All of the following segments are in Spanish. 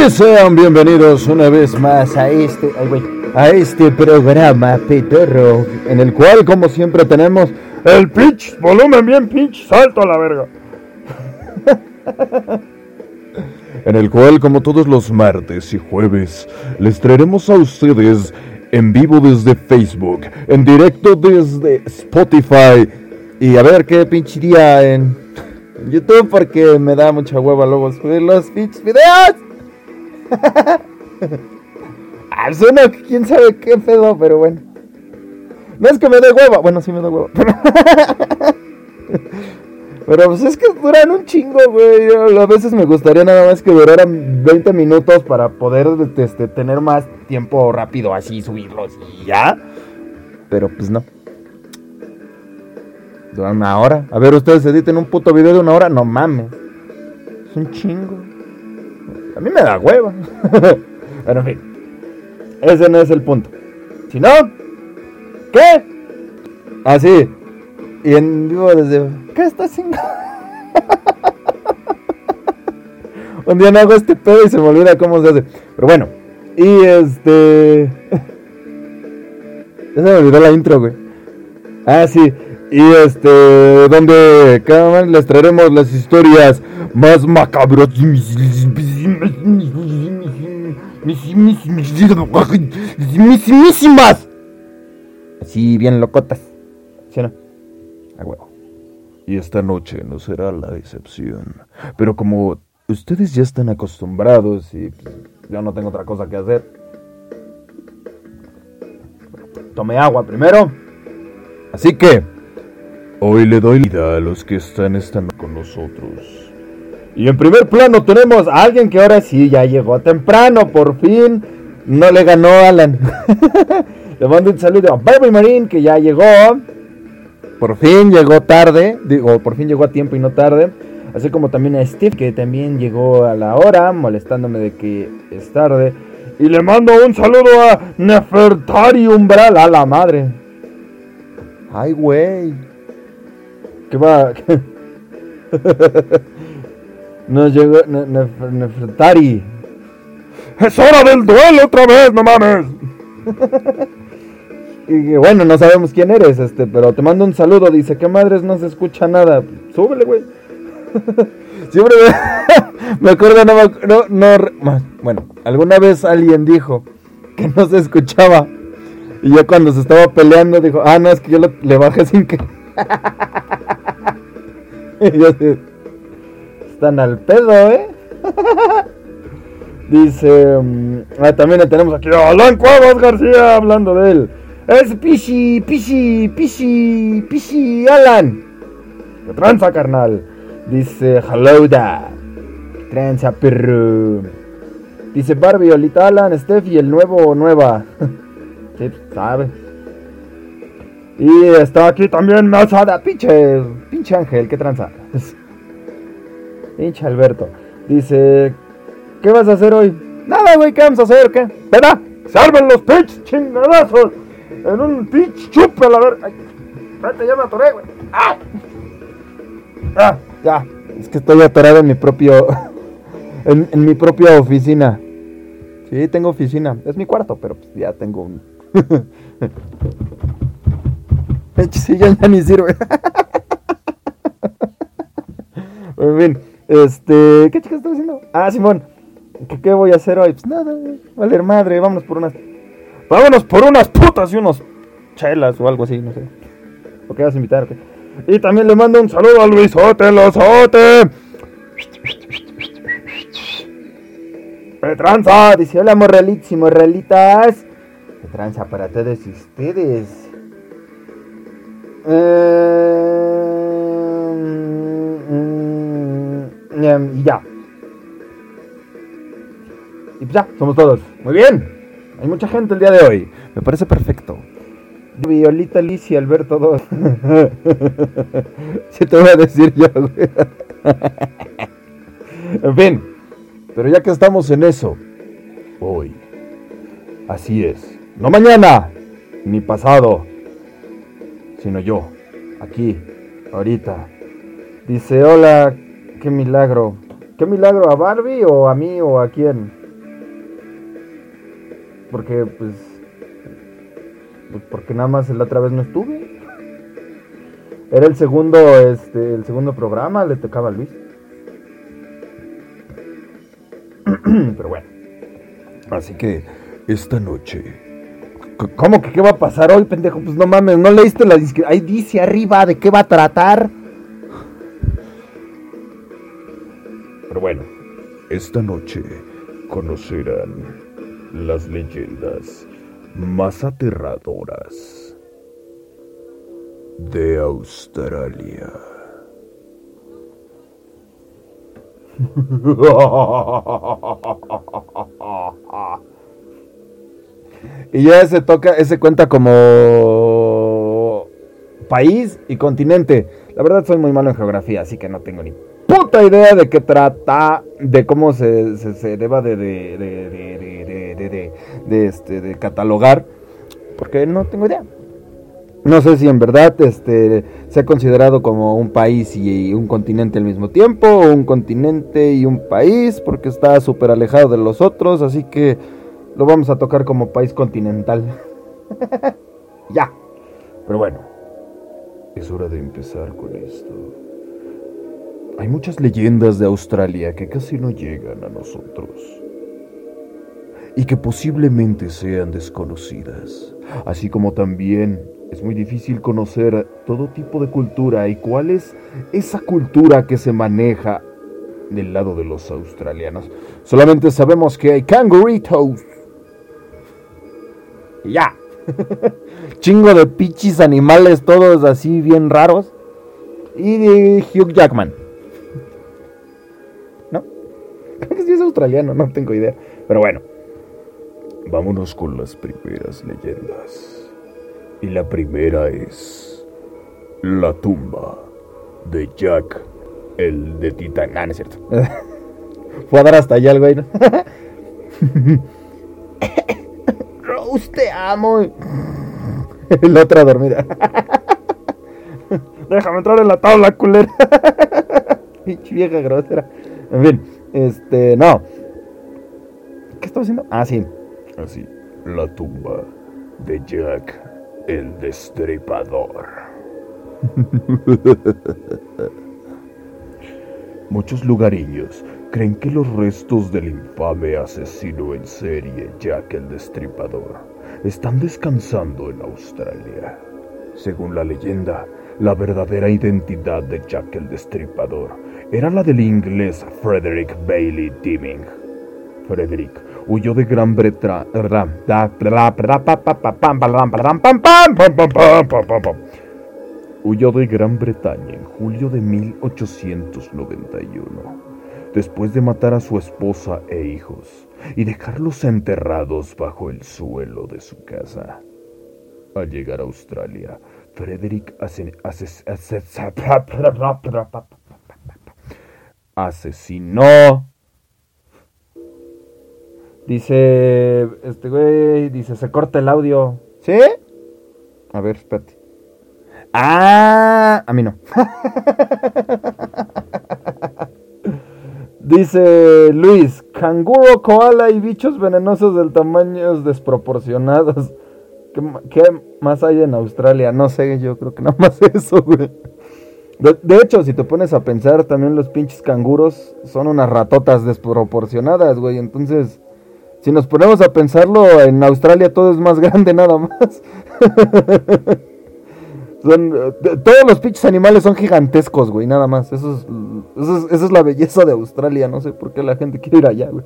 Y sean bienvenidos una vez más a este, a este programa pedorro, en el cual, como siempre, tenemos el pitch, volumen bien pitch, salto a la verga. en el cual, como todos los martes y jueves, les traeremos a ustedes en vivo desde Facebook, en directo desde Spotify y a ver qué pinche día en YouTube porque me da mucha hueva luego subir los pinches videos. ah, suena quién sabe qué pedo, pero bueno. No es que me dé hueva, bueno, sí me da hueva. Pero pues es que duran un chingo, güey. A veces me gustaría nada más que duraran 20 minutos para poder este, tener más tiempo rápido así, subirlos y ya. Pero pues no. Duran una hora. A ver, ustedes editen un puto video de una hora. No mames. Es un chingo. A mí me da hueva. Pero en fin. Ese no es el punto. Si no, ¿qué? Así. y en vivo desde ¿Qué está haciendo? Un día no hago este pedo y se me olvida cómo se hace. Pero bueno, y este. Ya se me olvidó la intro, güey. Ah, sí. Y este, donde cada vez les traeremos las historias más macabras. Así, bien locotas. ¿Sí no? A huevo. Y esta noche no será la excepción. Pero como ustedes ya están acostumbrados y yo no tengo otra cosa que hacer, tome agua primero. Así que hoy le doy vida a los que están esta con nosotros. Y en primer plano tenemos a alguien que ahora sí ya llegó temprano, por fin. No le ganó Alan. le mando un saludo a Barbie Marín que ya llegó. Por fin llegó tarde, digo, por fin llegó a tiempo y no tarde. Así como también a Steve, que también llegó a la hora, molestándome de que es tarde. Y le mando un saludo a Nefertari Umbral, a la madre. Ay, güey. ¿Qué va? Nos llegó Nefertari. ¡Es hora del duelo otra vez, no mames! Y bueno, no sabemos quién eres, este, pero te mando un saludo. Dice, ¿qué madres no se escucha nada? Súbele, güey. Siempre me, acuerdo, no, no, no, bueno, alguna vez alguien dijo que no se escuchaba. Y yo cuando se estaba peleando dijo, ah, no, es que yo le bajé sin que... están al pedo, ¿eh? Dice, mm, ah, también tenemos aquí a Alan Cuevas García hablando de él. Es Pichi, Pichi, Pichi, Pichi Alan. ¿Qué tranza, carnal? Dice hello da. Tranza, perro. Dice Barbie, Olita Alan, Steph y el nuevo o nueva. sí, sabe. Y está aquí también Masada, pinche, pinche Ángel, ¿qué tranza? pinche Alberto. Dice, ¿qué vas a hacer hoy? Nada, güey, ¿qué vamos a hacer? ¿Qué? ¡Espera! ¡Salven los pinches chingadazos! en un pinche chupe, a ver. Ay, espérate, ya me atoré, güey. ¡Ah! ¡Ah! Ya. Es que estoy atorado en mi propio. en, mi propia oficina. Sí, tengo oficina. Es mi cuarto, pero pues ya tengo un. ya, ya ni sirve. en fin, este. ¿Qué chicas estás haciendo? Ah, Simón. ¿Qué, ¿Qué voy a hacer hoy? Pues nada, valer madre, vámonos por unas Vámonos por unas putas y unos chelas o algo así, no sé. ¿O qué vas a invitar? Y también le mando un saludo a Luisote, Losote. Petranza, dice hola morrelitos y morrelitas. Petranza para todos ustedes. Eh, mm, mm, y ya. Y pues ya, somos todos. Muy bien. Hay mucha gente el día de hoy. Me parece perfecto. Violita, Liz y Alberto 2. Se te voy a decir yo, en fin. Pero ya que estamos en eso, hoy. Así es. No mañana, ni pasado, sino yo. Aquí, ahorita. Dice, hola, qué milagro. ¿Qué milagro? ¿A Barbie o a mí o a quién? porque pues, pues porque nada más la otra vez no estuve. Era el segundo, este, el segundo programa, le tocaba a Luis. Pero bueno. Así que esta noche. ¿Cómo que qué va a pasar hoy, pendejo? Pues no mames, no leíste la descripción. Ahí dice arriba de qué va a tratar. Pero bueno, esta noche conocerán las leyendas más aterradoras de Australia. y ya ese toca, ese cuenta como país y continente. La verdad soy muy malo en geografía, así que no tengo ni puta idea de qué trata, de cómo se, se, deba de, de, de, de, este, de catalogar, porque no tengo idea. No sé si en verdad este, se ha considerado como un país y un continente al mismo tiempo, o un continente y un país, porque está súper alejado de los otros, así que lo vamos a tocar como país continental. ya. Pero bueno, es hora de empezar con esto. Hay muchas leyendas de Australia que casi no llegan a nosotros y que posiblemente sean desconocidas, así como también es muy difícil conocer todo tipo de cultura y cuál es esa cultura que se maneja del lado de los australianos. Solamente sabemos que hay canguritos. Y ya. Chingo de pichis animales, todos así bien raros. Y de Hugh Jackman. ¿No? Creo que sí es australiano, no tengo idea. Pero bueno. Vámonos con las primeras leyendas. Y la primera es la tumba de Jack, el de Titán. Ah, no es cierto. Fue a dar hasta allá el güey. Rose, te amo. la otra dormida. Déjame entrar en la tabla, culera. vieja grosera. En fin, este, no. ¿Qué estaba haciendo? Ah, sí. Así, la tumba de Jack el Destripador. Muchos lugareños creen que los restos del infame asesino en serie Jack el Destripador están descansando en Australia. Según la leyenda, la verdadera identidad de Jack el Destripador era la del inglés Frederick Bailey Deming. Frederick huyó de Gran Bretaña. Huyó de Gran Bretaña en julio de 1891, después de matar a su esposa e hijos y dejarlos enterrados bajo el suelo de su casa. Al llegar a Australia, Frederick asesinó Dice, este güey, dice, se corta el audio. ¿Sí? A ver, espérate. Ah, a mí no. dice Luis, canguro, koala y bichos venenosos del tamaño desproporcionados. ¿Qué, más hay en Australia? No sé, yo creo que nada más eso, güey. de, hecho, si te pones a pensar, también los pinches canguros son unas ratotas desproporcionadas, güey. Entonces, si nos ponemos a pensarlo, en Australia todo es más grande nada más. Todos los pinches animales son gigantescos, güey, nada más. Eso es, eso, es, la belleza de Australia. No sé por qué la gente quiere ir allá, güey.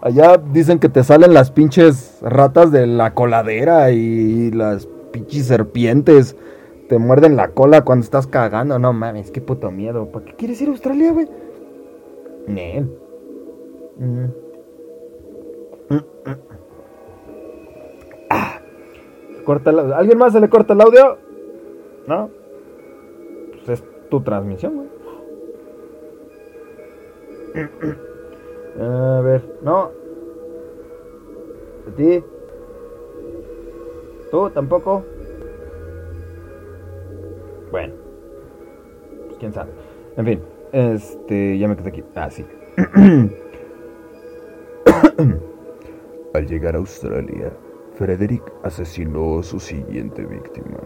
Allá dicen que te salen las pinches ratas de la coladera y las pinches serpientes. Te muerden la cola cuando estás cagando. No mames, qué puto miedo. ¿Para qué quieres ir a Australia, güey? Nel. Mm. Corta ¿Alguien más se le corta el audio? ¿No? Pues es tu transmisión, güey. A ver, no. ¿A ti? ¿Tú tampoco? Bueno. Pues quién sabe. En fin, este, ya me quedé aquí. Ah, sí. Al llegar a Australia, Frederick asesinó a su siguiente víctima,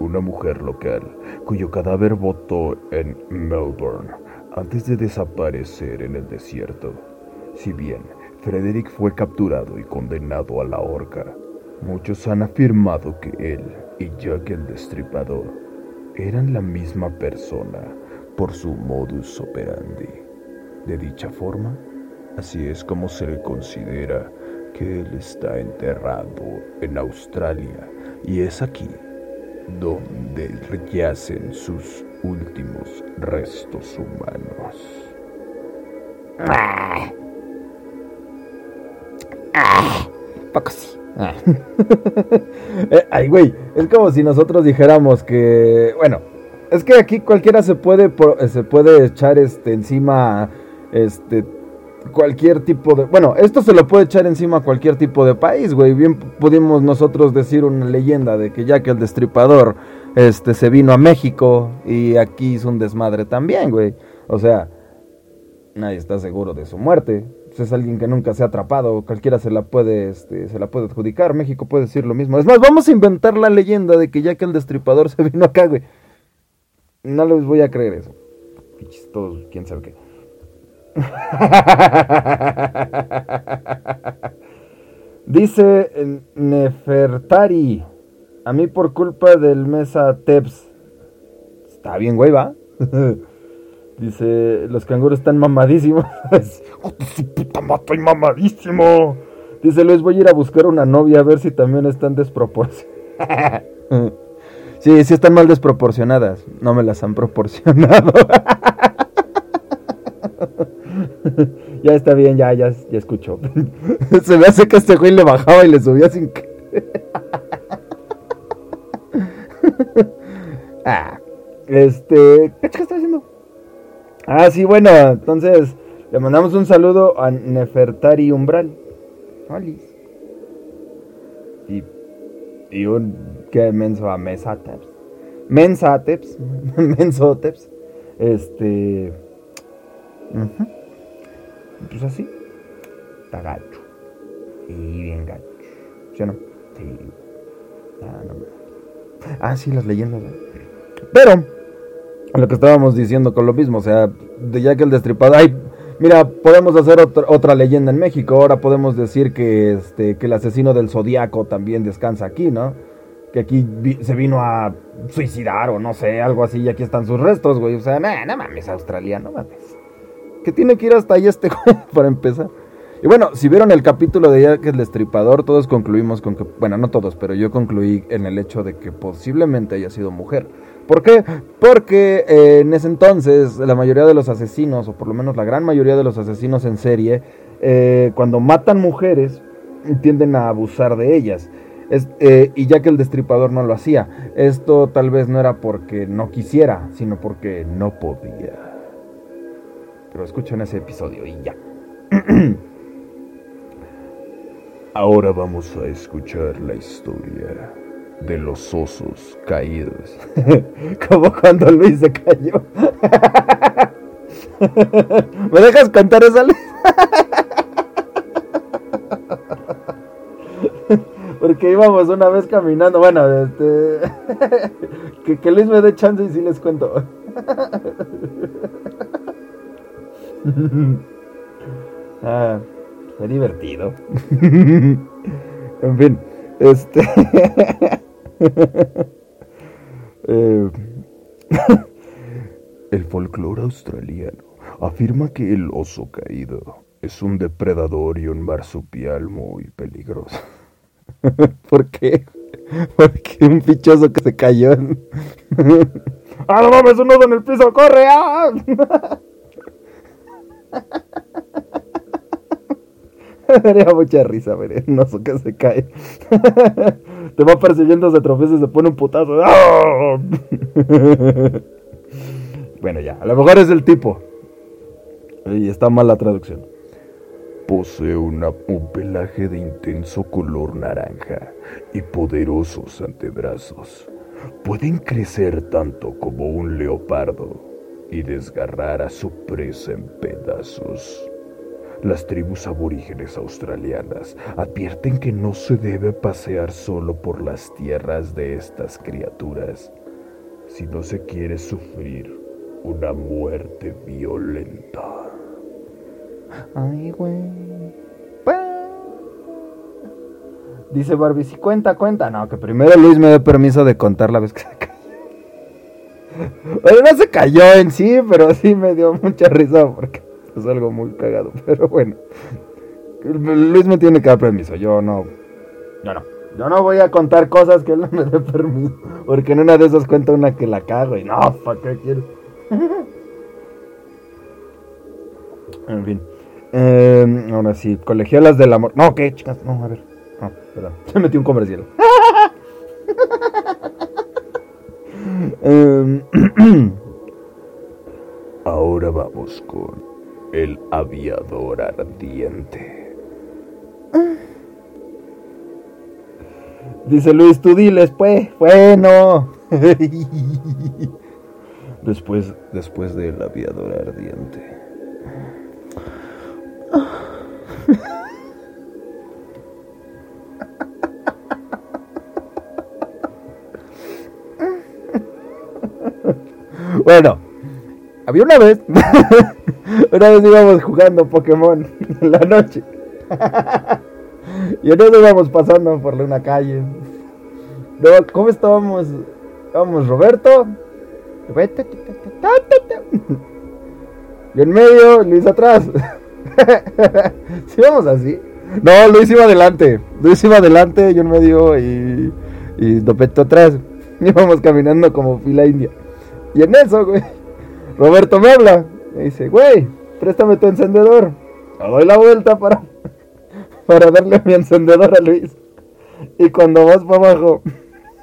una mujer local cuyo cadáver botó en Melbourne antes de desaparecer en el desierto. Si bien Frederick fue capturado y condenado a la horca, muchos han afirmado que él y Jack el Destripador eran la misma persona por su modus operandi. De dicha forma, así es como se le considera que él está enterrado en Australia y es aquí donde yacen sus últimos restos humanos. Ah. Ah. Poco sí. Ah. Eh, ay, güey, es como si nosotros dijéramos que, bueno, es que aquí cualquiera se puede se puede echar este encima este cualquier tipo de... Bueno, esto se lo puede echar encima a cualquier tipo de país, güey. Bien pudimos nosotros decir una leyenda de que ya que el destripador este, se vino a México y aquí hizo un desmadre también, güey. O sea, nadie está seguro de su muerte. Es alguien que nunca se ha atrapado, cualquiera se la puede, este, se la puede adjudicar. México puede decir lo mismo. Es más, vamos a inventar la leyenda de que ya que el destripador se vino acá, güey. No les voy a creer eso. Todos, quién sabe qué. Dice Nefertari, a mí por culpa del Mesa Teps. Está bien, güey, va. Dice, los canguros están mamadísimos. puta estoy mamadísimo. Dice, Luis, voy a ir a buscar una novia a ver si también están desproporcionadas. sí, sí están mal desproporcionadas. No me las han proporcionado. ya está bien, ya, ya, ya escuchó. Se me hace que este güey le bajaba y le subía sin que. ah, este. ¿Qué está haciendo? Ah, sí, bueno, entonces le mandamos un saludo a Nefertari Umbral. Olis. Y, y un. ¿Qué menso a Mesateps? Mensateps. Mensoteps. Este. Pues así. Está gacho. Y bien gacho. ¿Sí o no? Sí. Ah, no Ah, sí, las leyendas. Pero, lo que estábamos diciendo con lo mismo, o sea, de ya que el destripado. Ay, mira, podemos hacer otra, otra leyenda en México. Ahora podemos decir que, este, que el asesino del zodiaco también descansa aquí, ¿no? Que aquí se vino a suicidar o no sé, algo así, y aquí están sus restos, güey. O sea, no mames, australiano, mames que tiene que ir hasta ahí este para empezar. Y bueno, si vieron el capítulo de Jack el Destripador, todos concluimos con que, bueno, no todos, pero yo concluí en el hecho de que posiblemente haya sido mujer. ¿Por qué? Porque eh, en ese entonces la mayoría de los asesinos, o por lo menos la gran mayoría de los asesinos en serie, eh, cuando matan mujeres, tienden a abusar de ellas. Eh, y ya que el destripador no lo hacía, esto tal vez no era porque no quisiera, sino porque no podía. Pero escuchen ese episodio y ya. Ahora vamos a escuchar la historia de los osos caídos. Como cuando Luis se cayó. ¿Me dejas cantar esa Luis? Porque íbamos una vez caminando. Bueno, este. que, que Luis me dé chance y sí les cuento. ah, fue divertido. en fin, este. Eh, el folclore australiano afirma que el oso caído es un depredador y un marsupial muy peligroso. ¿Por qué? Porque un fichoso que se cayó. ¡Ah, no mames! ¡Un nudo en el piso! ¡Corre! ¡Ah! Me daría mucha risa ver un oso que se cae. Te va persiguiendo, se tropieza y se pone un putazo. bueno, ya, a lo mejor es el tipo. Y está mal la traducción. Posee un pelaje de intenso color naranja y poderosos antebrazos. Pueden crecer tanto como un leopardo y desgarrar a su presa en pedazos. Las tribus aborígenes australianas advierten que no se debe pasear solo por las tierras de estas criaturas si no se quiere sufrir una muerte violenta. Ay, güey. Dice Barbie, si cuenta, cuenta. No, que primero Luis me dé permiso de contar la vez que se. No se cayó en sí, pero sí me dio mucha risa porque es algo muy cagado. Pero bueno, Luis me tiene que dar permiso. Yo no. Yo no. Yo no voy a contar cosas que él no me dé permiso. Porque en una de esas cuenta una que la cago y no, ¿para qué quiero? en fin. Eh, ahora sí, colegialas del amor. No, ¿qué, chicas? No, a ver. No, perdón. Se metió un comercial. Em, Ahora vamos con el aviador ardiente. Dice Luis, tú diles, pues. Bueno. Después, después del aviador ardiente. Bueno, había una vez, una vez íbamos jugando Pokémon en la noche. y entonces íbamos pasando por una calle. ¿cómo estábamos? Estábamos Roberto. Y en medio, Luis atrás. ¿Sí vamos así? No, Luis iba adelante. Luis iba adelante, yo en medio y, y Dopeto atrás. Íbamos caminando como fila india. Y en eso, güey, Roberto me habla. Me dice, güey, préstame tu encendedor. Doy la vuelta para, para darle mi encendedor a Luis. Y cuando vas para abajo,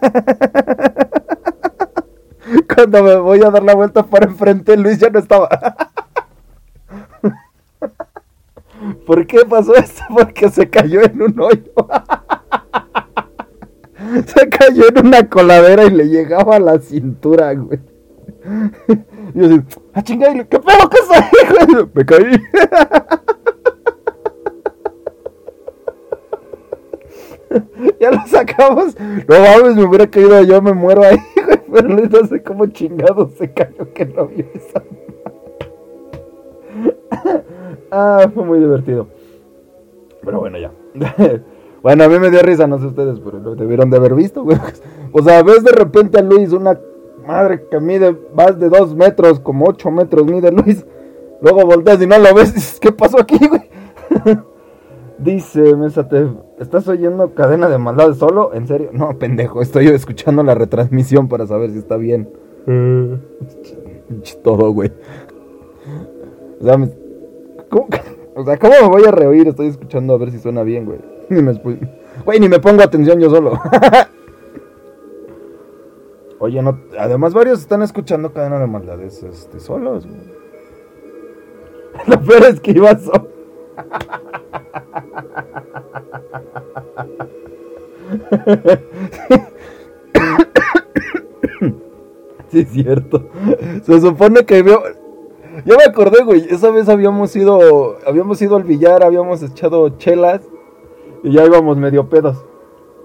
cuando me voy a dar la vuelta para enfrente, Luis ya no estaba. ¿Por qué pasó esto? Porque se cayó en un hoyo. Se cayó en una coladera y le llegaba a la cintura, güey. Y yo así, ah, chingada, ¿qué pedo que soy, güey? Me caí. ya lo sacamos. No mames, me hubiera caído yo, me muero ahí, güey. Pero no sé cómo chingado se cayó que no vio esa. ah, fue muy divertido. Pero bueno, ya. Bueno, a mí me dio risa, no sé ustedes, pero lo debieron de haber visto, güey. O sea, ves de repente a Luis, una madre que mide más de dos metros, como ocho metros mide Luis. Luego volteas y no lo ves, dices, ¿qué pasó aquí, güey? Dice, Mesate, ¿estás oyendo cadena de maldad solo? ¿En serio? No, pendejo, estoy escuchando la retransmisión para saber si está bien. Todo, güey. O sea, me- ¿cómo, o sea, ¿cómo me voy a reír? Estoy escuchando a ver si suena bien, güey. Ni me, güey, ni me pongo atención yo solo. Oye, no, además varios están escuchando cadena de maldades este, solos, güey. Lo peor es que iba solo. Sí, es cierto. Se supone que vio. Ya me acordé, güey. Esa vez habíamos ido. Habíamos ido al billar, habíamos echado chelas. Y ya íbamos medio pedos.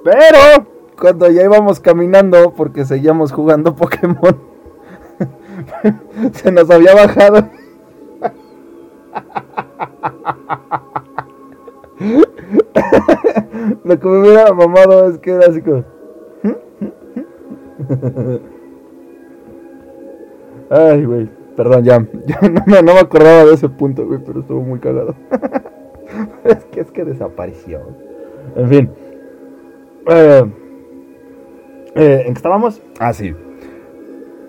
Pero cuando ya íbamos caminando, porque seguíamos jugando Pokémon, se nos había bajado. Lo que me hubiera mamado es que era así como. Ay, güey. Perdón, ya. ya no, me- no me acordaba de ese punto, güey, pero estuvo muy cagado. es que es que desapareció. En fin. Eh, eh, ¿En qué estábamos? Ah, sí.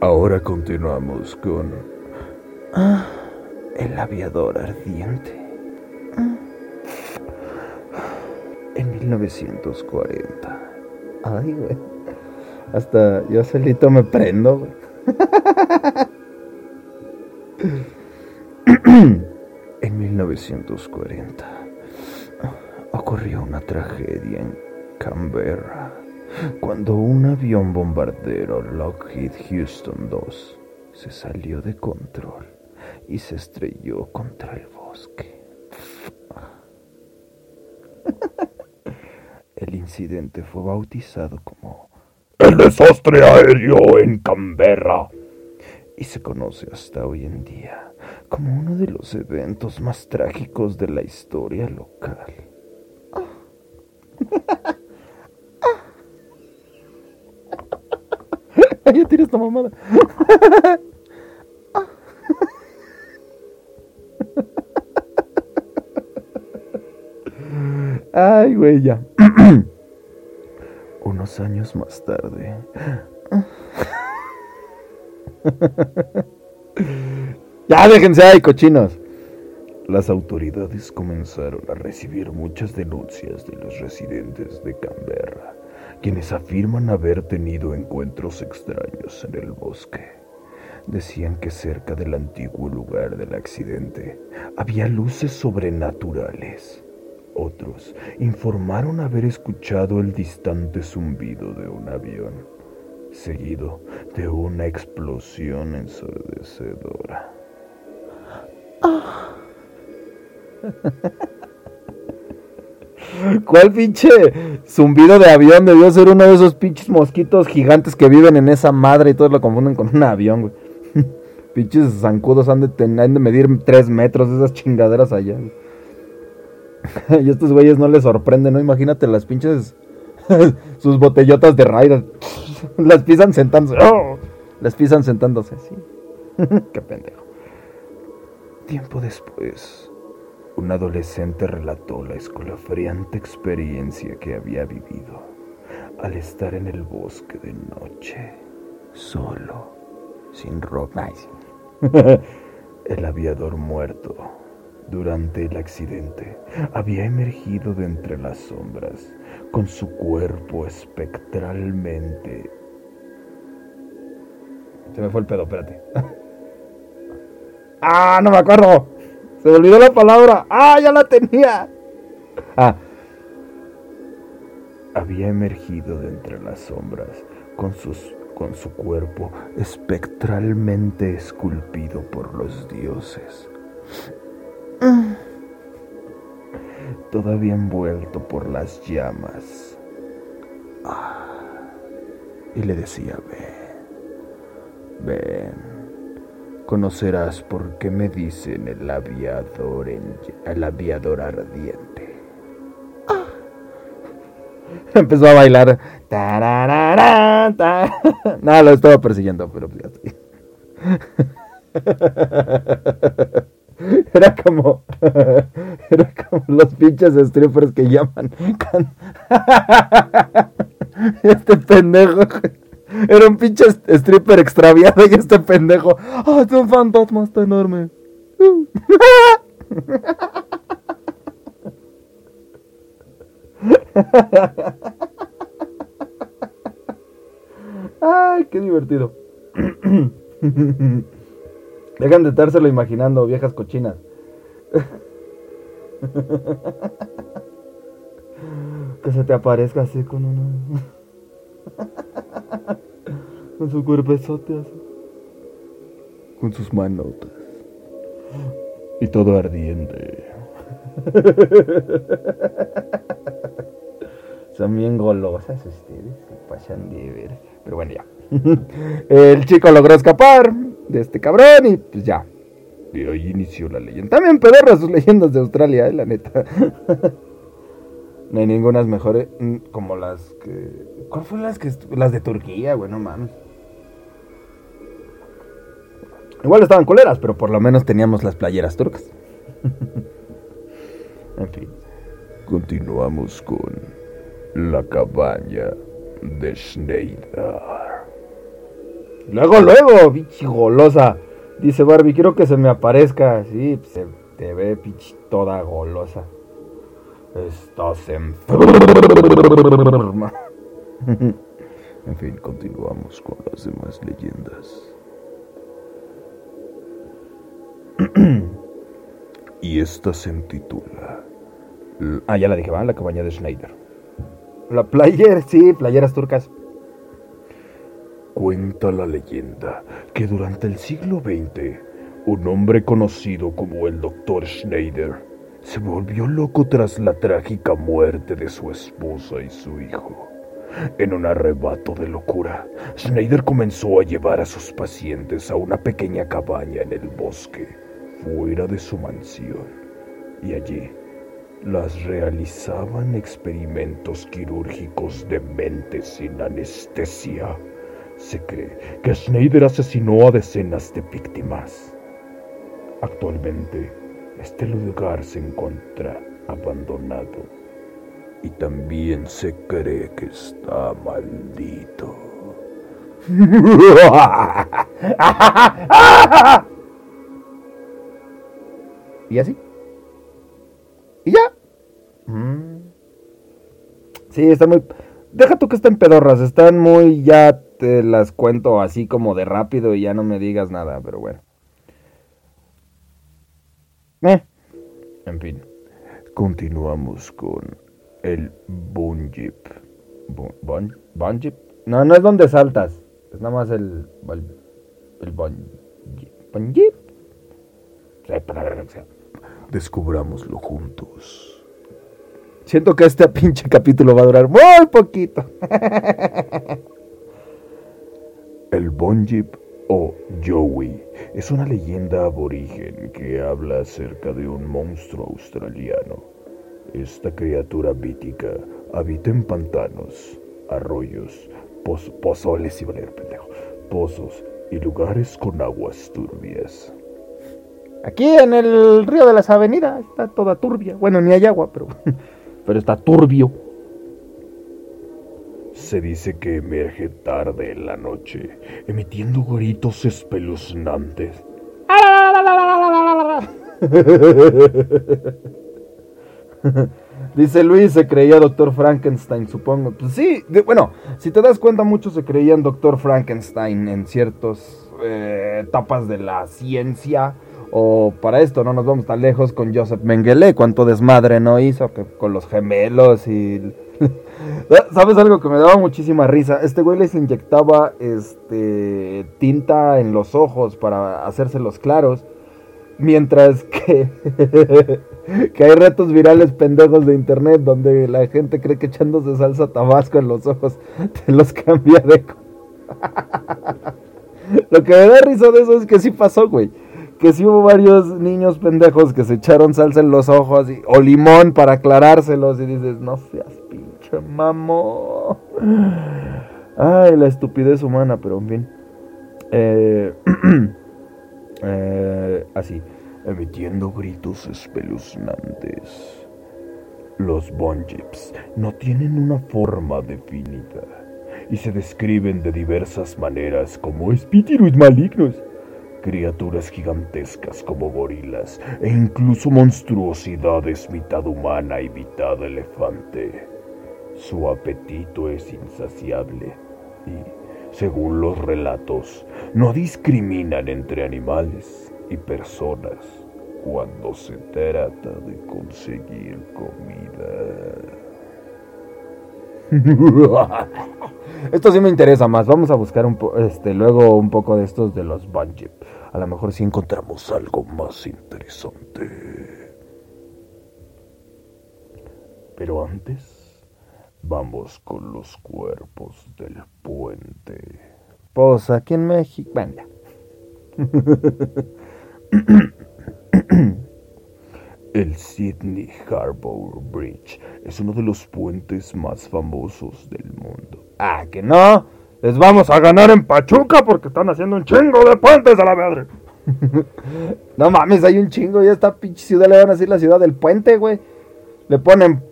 Ahora continuamos con El aviador ardiente. En 1940. Ay, güey. Hasta yo solito me prendo, güey. En 1940 ocurrió una tragedia en Canberra cuando un avión bombardero Lockheed Houston II se salió de control y se estrelló contra el bosque. El incidente fue bautizado como el desastre aéreo en Canberra y se conoce hasta hoy en día como uno de los eventos más trágicos de la historia local ya tienes esta mamada. Ay, güey, ya. Unos años más tarde. ya déjense ahí, cochinos. Las autoridades comenzaron a recibir muchas denuncias de los residentes de Canberra, quienes afirman haber tenido encuentros extraños en el bosque. Decían que cerca del antiguo lugar del accidente había luces sobrenaturales otros informaron haber escuchado el distante zumbido de un avión, seguido de una explosión ensordecedora. ¿Cuál pinche zumbido de avión? Debió ser uno de esos pinches mosquitos gigantes que viven en esa madre y todos lo confunden con un avión, güey. pinches zancudos han de, medir tres metros esas chingaderas allá. y estos güeyes no les sorprende, ¿no? Imagínate las pinches. sus botellotas de raid. las pisan sentándose. ¡Oh! Las pisan sentándose, sí. Qué pendejo. Tiempo después, un adolescente relató la escolafriante experiencia que había vivido al estar en el bosque de noche, solo, sin ropa. el aviador muerto durante el accidente, había emergido de entre las sombras con su cuerpo espectralmente... Se me fue el pedo, espérate. ¡Ah, no me acuerdo! Se olvidó la palabra. ¡Ah, ya la tenía! Ah. Había emergido de entre las sombras con, sus, con su cuerpo espectralmente esculpido por los dioses todavía envuelto por las llamas. Ah, y le decía, ven, ven, conocerás por qué me dicen el aviador, el aviador ardiente. Ah. Empezó a bailar. No, lo estaba persiguiendo, pero ya. Era como. Era como los pinches strippers que llaman. Este pendejo. Era un pinche stripper extraviado y este pendejo. ¡Ah, es un fantasma! Está enorme. ¡Ay, qué divertido! Dejan de estárselo imaginando, viejas cochinas. que se te aparezca así con uno. con su cuerpezote así. Con sus manotas. Y todo ardiente. Son bien golosas ustedes, se pasan de ver. Pero bueno, ya. El chico logró escapar de este cabrón y pues ya. Y ahí inició la leyenda. También pedorras sus leyendas de Australia, eh, la neta. no hay ninguna mejores mm, como las que... ¿Cuál fue las que... Las de Turquía, güey, no mames. Igual estaban coleras, pero por lo menos teníamos las playeras turcas. en fin. Continuamos con la cabaña de Schneider. Luego, luego, bichi golosa. Dice Barbie, quiero que se me aparezca. Sí, pues, se te ve pinche toda golosa. Estás enferma. en fin, continuamos con las demás leyendas. Y esta se titula. Ah, ya la dije, ¿va? La cabaña de Schneider. La playera, sí, playeras turcas. Cuenta la leyenda que durante el siglo XX, un hombre conocido como el Dr. Schneider se volvió loco tras la trágica muerte de su esposa y su hijo. En un arrebato de locura, Schneider comenzó a llevar a sus pacientes a una pequeña cabaña en el bosque, fuera de su mansión, y allí las realizaban experimentos quirúrgicos de mente sin anestesia. Se cree que Schneider asesinó a decenas de víctimas. Actualmente, este lugar se encuentra abandonado y también se cree que está maldito. y así. Y ya. Mm. Sí, están muy... Deja tú que estén pedorras, están muy... Ya te las cuento así como de rápido y ya no me digas nada, pero bueno. Eh. En fin. Continuamos con el Bunjip. Bun, ¿Bunjip? No, no es donde saltas. Es nada más el... El, Bunjip. ¿Bunjip? Descubrámoslo juntos. Siento que este pinche capítulo va a durar muy poquito. El Bonjip o Joey es una leyenda aborigen que habla acerca de un monstruo australiano. Esta criatura mítica habita en pantanos, arroyos, pozoles y valer pendejo, pozos y lugares con aguas turbias. Aquí en el río de las avenidas está toda turbia. Bueno, ni hay agua, pero, pero está turbio. Se dice que emerge tarde en la noche, emitiendo gritos espeluznantes. Dice Luis, se creía Doctor Frankenstein, supongo. Pues sí, bueno, si te das cuenta, muchos se creían Doctor Frankenstein en ciertas eh, etapas de la ciencia o para esto no nos vamos tan lejos con Joseph Mengele, cuánto desmadre no hizo con los gemelos y... ¿Sabes algo que me daba muchísima risa? Este güey les inyectaba este, tinta en los ojos para hacérselos claros. Mientras que, que hay retos virales pendejos de internet donde la gente cree que echándose salsa tabasco en los ojos te los cambia de... Lo que me da risa de eso es que sí pasó, güey que sí hubo varios niños pendejos que se echaron salsa en los ojos o limón para aclarárselos y dices, no seas pinche mamo. Ay, la estupidez humana, pero en fin. Eh, eh, así, emitiendo gritos espeluznantes. Los Bonjips no tienen una forma definida y se describen de diversas maneras como espíritus malignos criaturas gigantescas como gorilas e incluso monstruosidades mitad humana y mitad elefante. Su apetito es insaciable y, según los relatos, no discriminan entre animales y personas cuando se trata de conseguir comida. Esto sí me interesa más. Vamos a buscar este, luego un poco de estos de los Bungie. A lo mejor sí encontramos algo más interesante. Pero antes, vamos con los cuerpos del puente. Pues aquí en México. Bueno, El Sydney Harbour Bridge es uno de los puentes más famosos del mundo. Ah, que no. Les vamos a ganar en Pachuca porque están haciendo un chingo de puentes a la madre. no mames, hay un chingo. Ya esta pinche ciudad le van a decir la ciudad del puente, güey. Le ponen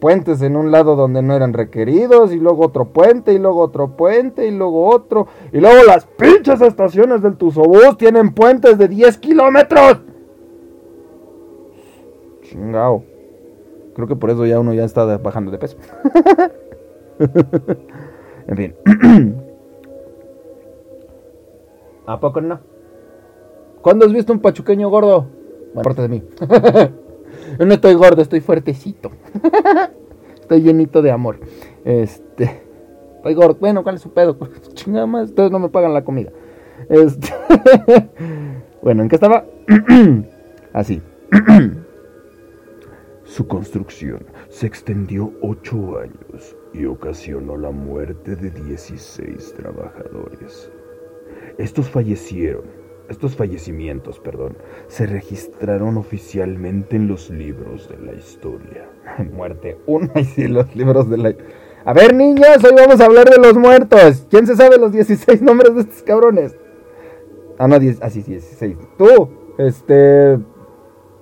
puentes en un lado donde no eran requeridos, y luego otro puente, y luego otro puente, y luego otro. Y luego las pinches estaciones del Tuzobús tienen puentes de 10 kilómetros. Chingao. Creo que por eso ya uno ya está bajando de peso. en fin. ¿A poco no? ¿Cuándo has visto un pachuqueño gordo? Bueno, aparte de mí. Yo no estoy gordo, estoy fuertecito. estoy llenito de amor. Este. Estoy gordo. Bueno, ¿cuál es su pedo? Chingada más, ustedes no me pagan la comida. Este. bueno, ¿en qué estaba? Así. Su construcción se extendió ocho años y ocasionó la muerte de 16 trabajadores. Estos fallecieron, estos fallecimientos, perdón, se registraron oficialmente en los libros de la historia. Muerte una y sí, los libros de la... A ver, niños, hoy vamos a hablar de los muertos. ¿Quién se sabe los 16 nombres de estos cabrones? Ah, no, 10, así, ah, 16. Tú, este...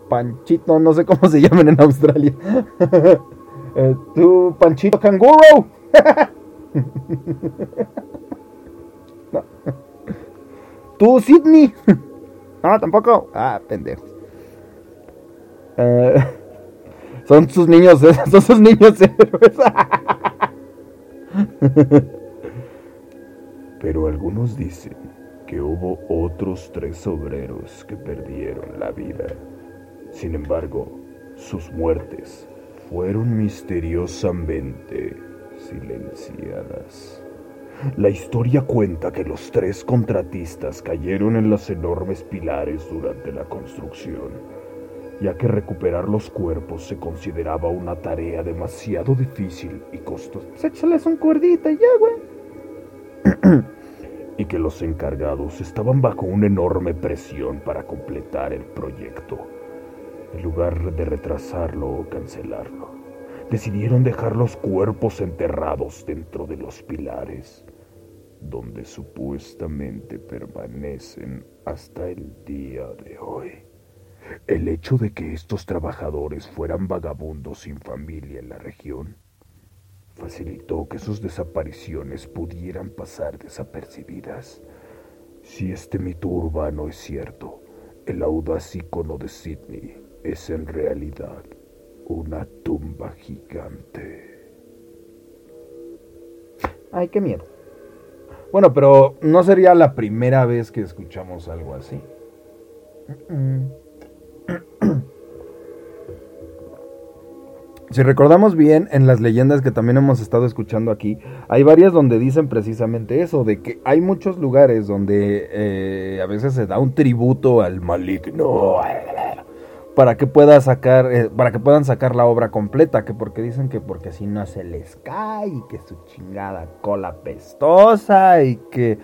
Panchito, no sé cómo se llaman en Australia. eh, tú, Panchito Canguro. Tú, Sidney. no, tampoco. Ah, pendejo. Eh, son sus niños, son sus niños héroes. Pero algunos dicen que hubo otros tres obreros que perdieron la vida. Sin embargo, sus muertes fueron misteriosamente silenciadas. La historia cuenta que los tres contratistas cayeron en los enormes pilares durante la construcción, ya que recuperar los cuerpos se consideraba una tarea demasiado difícil y costosa. Échales un cuerdita ya, güey. y que los encargados estaban bajo una enorme presión para completar el proyecto en lugar de retrasarlo o cancelarlo, decidieron dejar los cuerpos enterrados dentro de los pilares, donde supuestamente permanecen hasta el día de hoy. El hecho de que estos trabajadores fueran vagabundos sin familia en la región facilitó que sus desapariciones pudieran pasar desapercibidas. Si este mito urbano es cierto, el audaz icono de Sydney es en realidad una tumba gigante. Ay, qué miedo. Bueno, pero no sería la primera vez que escuchamos algo así. Si recordamos bien, en las leyendas que también hemos estado escuchando aquí, hay varias donde dicen precisamente eso, de que hay muchos lugares donde eh, a veces se da un tributo al maligno para que pueda sacar, eh, para que puedan sacar la obra completa, que porque dicen que porque si no se les cae y que su chingada cola pestosa y que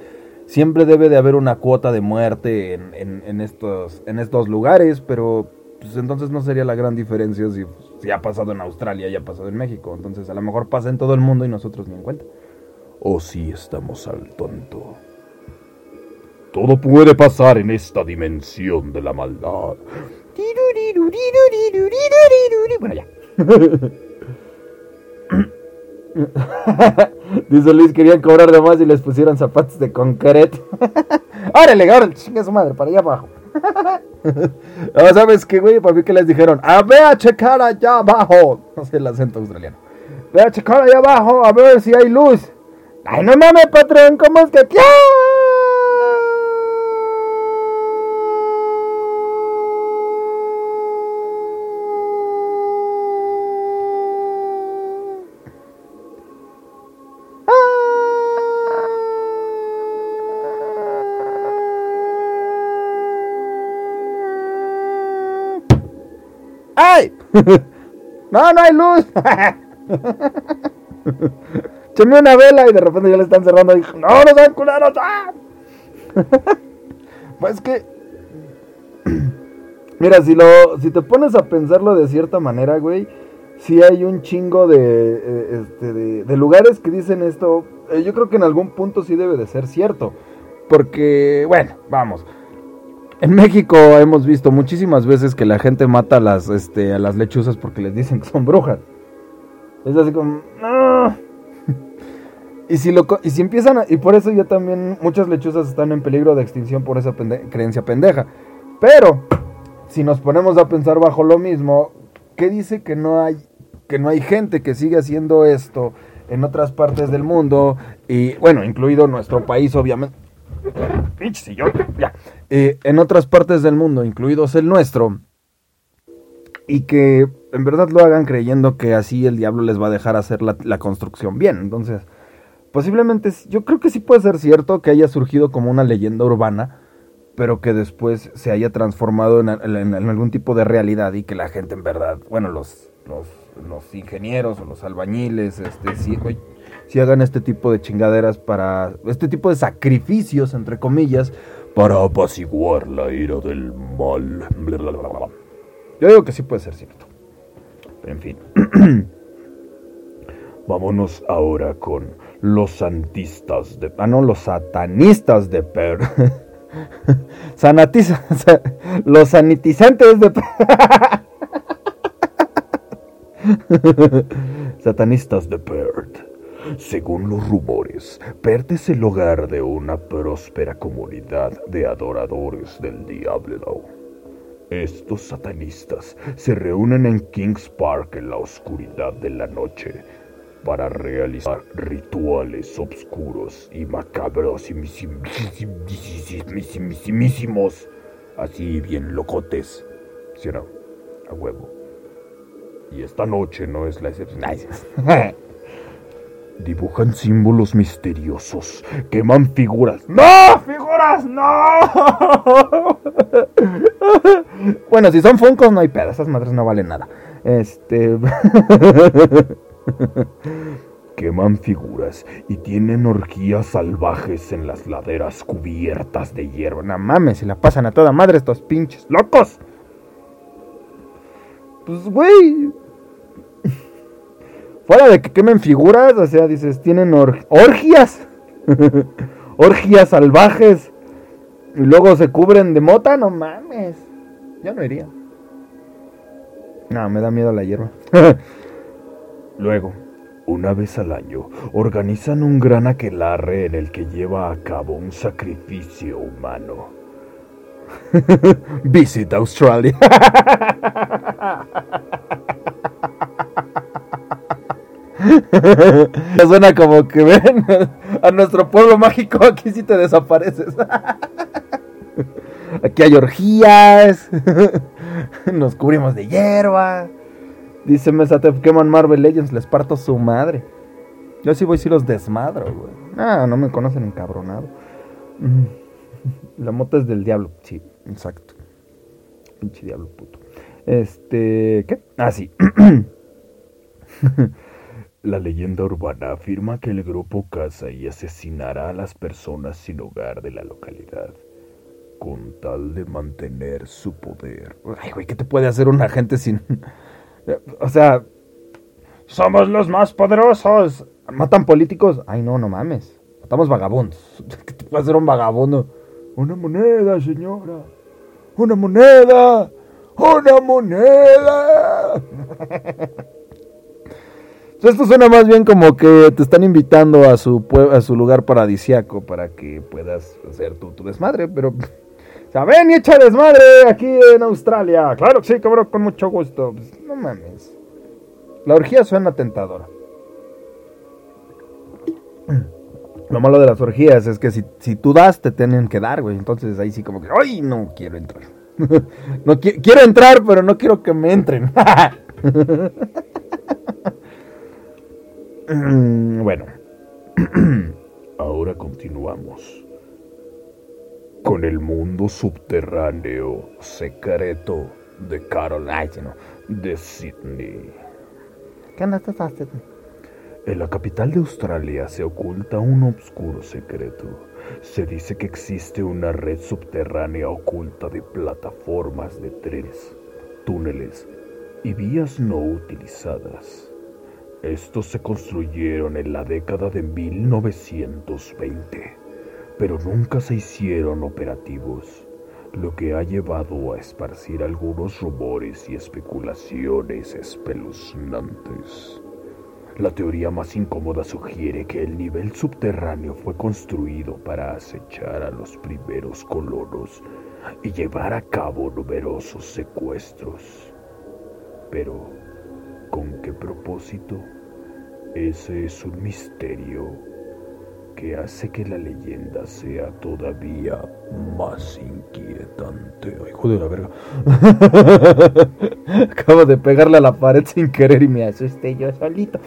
siempre debe de haber una cuota de muerte en, estos, en estos lugares, pero pues entonces no sería la gran diferencia si, si, ha pasado en Australia y ha pasado en México, entonces a lo mejor pasa en todo el mundo y nosotros ni en cuenta. O si estamos al tonto. Todo puede pasar en esta dimensión de la maldad. Bueno, ya. Dice Luis, querían cobrar de más y les pusieron zapatos de concreto. órale, órale, chinga su madre, para allá abajo. no, ¿sabes qué, güey? Para mí que les dijeron, a ver a checar allá abajo. No sé el acento australiano. Ve a checar allá abajo a ver si hay luz. Ay, no mames, patrón, ¿cómo es que... no, no hay luz. Echame una vela y de repente ya le están cerrando y no, no sean culeros. ¡Ah! pues que Mira, si lo si te pones a pensarlo de cierta manera, güey, si hay un chingo de, eh, este, de, lugares que dicen esto. Eh, yo creo que en algún punto sí debe de ser cierto. Porque, bueno, vamos. En México hemos visto muchísimas veces que la gente mata a las, este, a las lechuzas porque les dicen que son brujas. Es así como, no. y si lo, y si empiezan y por eso ya también muchas lechuzas están en peligro de extinción por esa creencia pendeja. Pero si nos ponemos a pensar bajo lo mismo, ¿qué dice que no hay que no hay gente que sigue haciendo esto en otras partes del mundo y bueno, incluido nuestro país obviamente? Pinche sillón, ya. Eh, en otras partes del mundo, incluidos el nuestro, y que en verdad lo hagan creyendo que así el diablo les va a dejar hacer la, construcción bien. Entonces, posiblemente, yo creo que sí puede ser cierto que haya surgido como una leyenda urbana, pero que después se haya transformado en, algún tipo de realidad y que la gente en verdad, bueno, los, los, ingenieros o los albañiles, este, si hagan este tipo de chingaderas para, este tipo de sacrificios, entre comillas, para apaciguar la ira del mal. Yo digo que sí puede ser cierto. en fin. Vámonos ahora con los santistas de... Ah, no, los satanistas de Per. Sanatiza, los sanitizantes de... Satanistas de Perth. Según los rumores, Perth es el hogar de una próspera comunidad de adoradores del diablo. Estos satanistas se reúnen en Kings Park en la oscuridad de la noche para realizar rituales obscuros y macabros y mismísimos, así bien locotes. ¿Sí no? A huevo. Y esta noche no es la excepción. Dibujan símbolos misteriosos, queman figuras. ¡No! ¡Figuras! ¡No! bueno, si son funcos no hay pedo, esas madres no valen nada. Este. Queman figuras y tienen orgías salvajes en las laderas cubiertas de hierba. No mames, se la pasan a toda madre estos pinches locos. Pues, güey. Fuera de que quemen figuras, o sea, dices, tienen orgías. orgías salvajes. Y luego se cubren de mota, no mames. Yo no iría. No, me da miedo la hierba. luego, una vez al año, organizan un gran aquelarre en el que lleva a cabo un sacrificio humano. Visit Australia. Suena como que ven a nuestro pueblo mágico, aquí si te desapareces. Aquí hay orgías, nos cubrimos de hierba. Dice Mesatef, queman Marvel Legends, les parto su madre. Yo sí voy si los desmadro, güey. Ah, no me conocen encabronado. La mota es del diablo. Sí, exacto. Pinche diablo puto. Este, ¿qué? Ah, sí. La leyenda urbana afirma que el grupo caza y asesinará a las personas sin hogar de la localidad con tal de mantener su poder. Ay, güey, ¿qué te puede hacer un agente sin o sea, somos los más poderosos. ¿Matan políticos? Ay, no, no mames. Matamos vagabundos. ¿Qué te puede hacer un vagabundo? Una moneda, señora. Una moneda. Una moneda. Esto suena más bien como que te están invitando a su, a su lugar paradisiaco para que puedas hacer tu, desmadre, pero o sea, ven y echa desmadre aquí en Australia. Claro que sí, cabrón, con mucho gusto. Pues, no mames. La orgía suena tentadora. Lo malo de las orgías es que si, si tú das, te tienen que dar, güey. Entonces ahí sí como que, ¡ay, no quiero entrar! no quiero entrar, pero no quiero que me entren. bueno. Ahora continuamos con el mundo subterráneo secreto de Carol, de Sydney. ¿Qué En la capital de Australia se oculta un oscuro secreto. Se dice que existe una red subterránea oculta de plataformas de trenes, túneles y vías no utilizadas. Estos se construyeron en la década de 1920 pero nunca se hicieron operativos, lo que ha llevado a esparcir algunos rumores y especulaciones espeluznantes. La teoría más incómoda sugiere que el nivel subterráneo fue construido para acechar a los primeros colonos y llevar a cabo numerosos secuestros. Pero, ¿con qué propósito? Ese es un misterio que hace que la leyenda sea todavía más inquietante. Ay, joder, la verga. Acabo de pegarle a la pared sin querer y me asusté yo solito.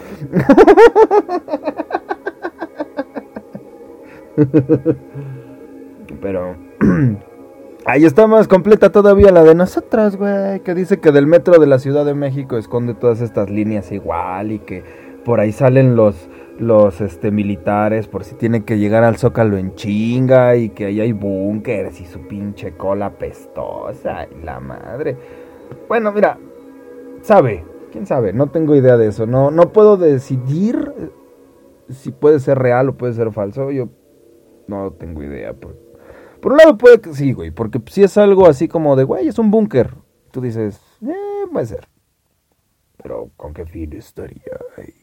Pero Ahí está más completa todavía la de nosotros, güey. Que dice que del metro de la Ciudad de México esconde todas estas líneas igual y que por ahí salen los, los este, militares por si tienen que llegar al Zócalo en chinga y que ahí hay búnkers y su pinche cola pestosa y la madre. Bueno, mira, sabe, quién sabe, no tengo idea de eso. No, no puedo decidir si puede ser real o puede ser falso. Yo no tengo idea. Por, por un lado puede que sí, güey, porque si es algo así como de, güey, es un búnker. Tú dices, eh, puede ser. Pero ¿con qué fin estaría ahí?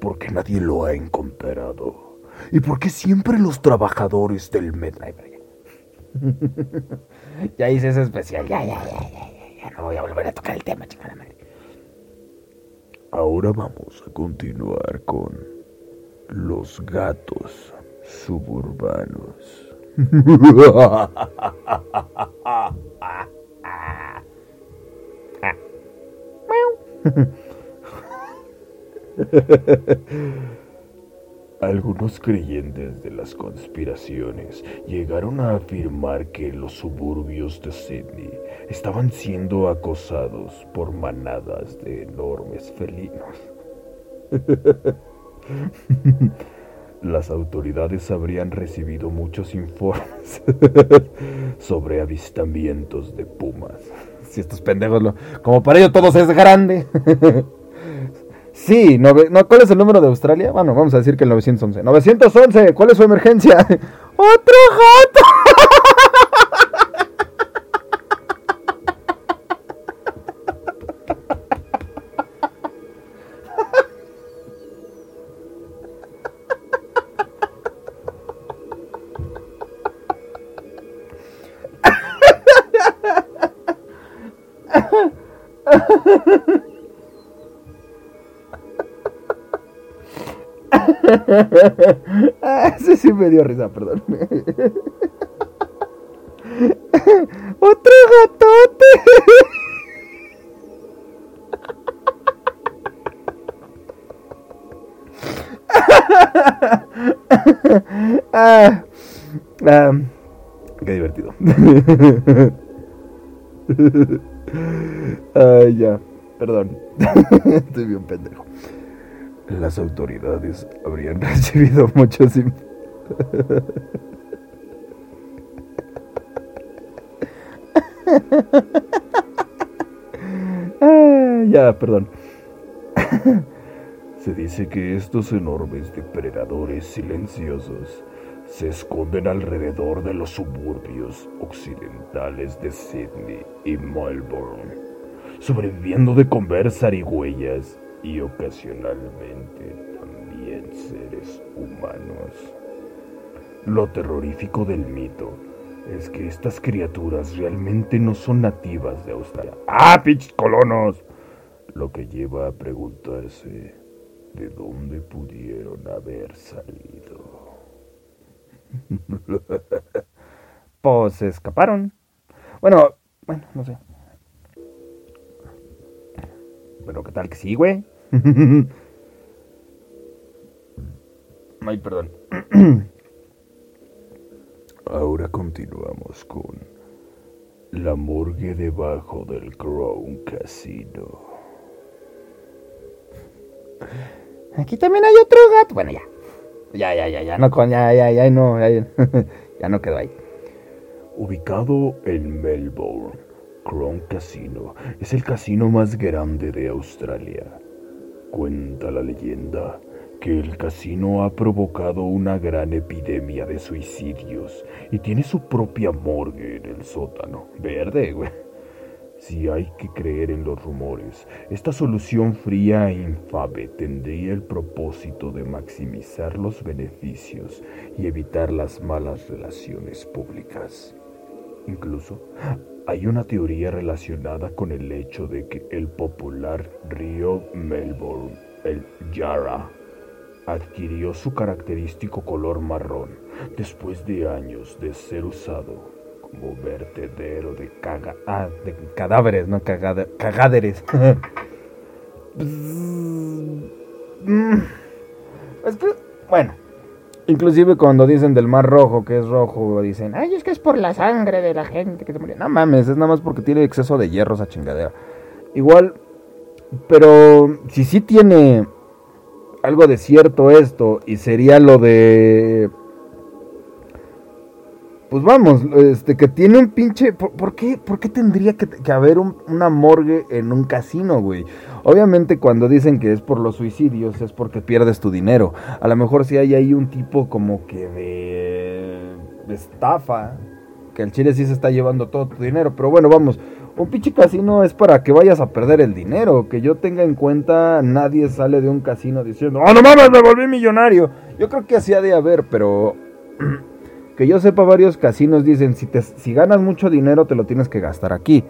Porque nadie lo ha encontrado. ¿Y por qué siempre los trabajadores del metro? ya hice ese especial. Ya, ya, ya, ya, ya, no voy a volver a tocar el tema, chingada madre. Ahora vamos a continuar con los gatos suburbanos. Algunos creyentes de las conspiraciones llegaron a afirmar que los suburbios de Sydney estaban siendo acosados por manadas de enormes felinos. Las autoridades habrían recibido muchos informes sobre avistamientos de pumas. Si estos pendejos lo... Como para ellos todos es grande. Sí, no, ¿cuál es el número de Australia? Bueno, vamos a decir que el 911. 911, ¿cuál es su emergencia? ¡Otro gato! Ese sí me dio risa, perdón. ¡Otro gatote! ah, ah, qué divertido. Ay, ya, perdón. Estoy bien pendejo. Las autoridades habrían recibido muchos... ah, ya, perdón. Se dice que estos enormes depredadores silenciosos se esconden alrededor de los suburbios occidentales de Sydney y Melbourne, sobreviviendo de comer zarigüeyas y ocasionalmente también seres humanos. Lo terrorífico del mito es que estas criaturas realmente no son nativas de Australia. ¡Ah, pinches colonos! Lo que lleva a preguntarse de dónde pudieron haber salido. pues escaparon. Bueno, bueno, no sé. Pero qué tal que sí, güey. Ay, perdón. Ahora continuamos con la morgue debajo del Crown Casino. Aquí también hay otro gato. Bueno, ya. Ya, ya, ya, ya no con, ya, ya, ya no, ya, ya no quedó ahí. Ubicado en Melbourne, Crown Casino es el casino más grande de Australia. Cuenta la leyenda que el casino ha provocado una gran epidemia de suicidios y tiene su propia morgue en el sótano. Verde, güey. Si hay que creer en los rumores, esta solución fría e infame tendría el propósito de maximizar los beneficios y evitar las malas relaciones públicas. Incluso hay una teoría relacionada con el hecho de que el popular río Melbourne, el Yarra, adquirió su característico color marrón después de años de ser usado como vertedero de, caga ah, de cadáveres, no cagáderes. es que, bueno, Inclusive cuando dicen del mar rojo, que es rojo, dicen, ay, es que es por la sangre de la gente que se murió. No mames, es nada más porque tiene exceso de hierro esa chingadera. Igual, pero si sí tiene algo de cierto esto, y sería lo de pues vamos, este, que tiene un pinche... ¿Por, qué, por qué tendría que, haber una morgue en un casino, güey? Obviamente cuando dicen que es por los suicidios es porque pierdes tu dinero. A lo mejor si hay ahí un tipo como que de, de estafa, que el chile sí se está llevando todo tu dinero. Pero bueno, vamos, un pinche casino es para que vayas a perder el dinero. Que yo tenga en cuenta, nadie sale de un casino diciendo, ¡Oh, no mames, me volví millonario! Yo creo que así ha de haber, pero... que yo sepa, varios casinos dicen, si, te, si ganas mucho dinero, te lo tienes que gastar aquí.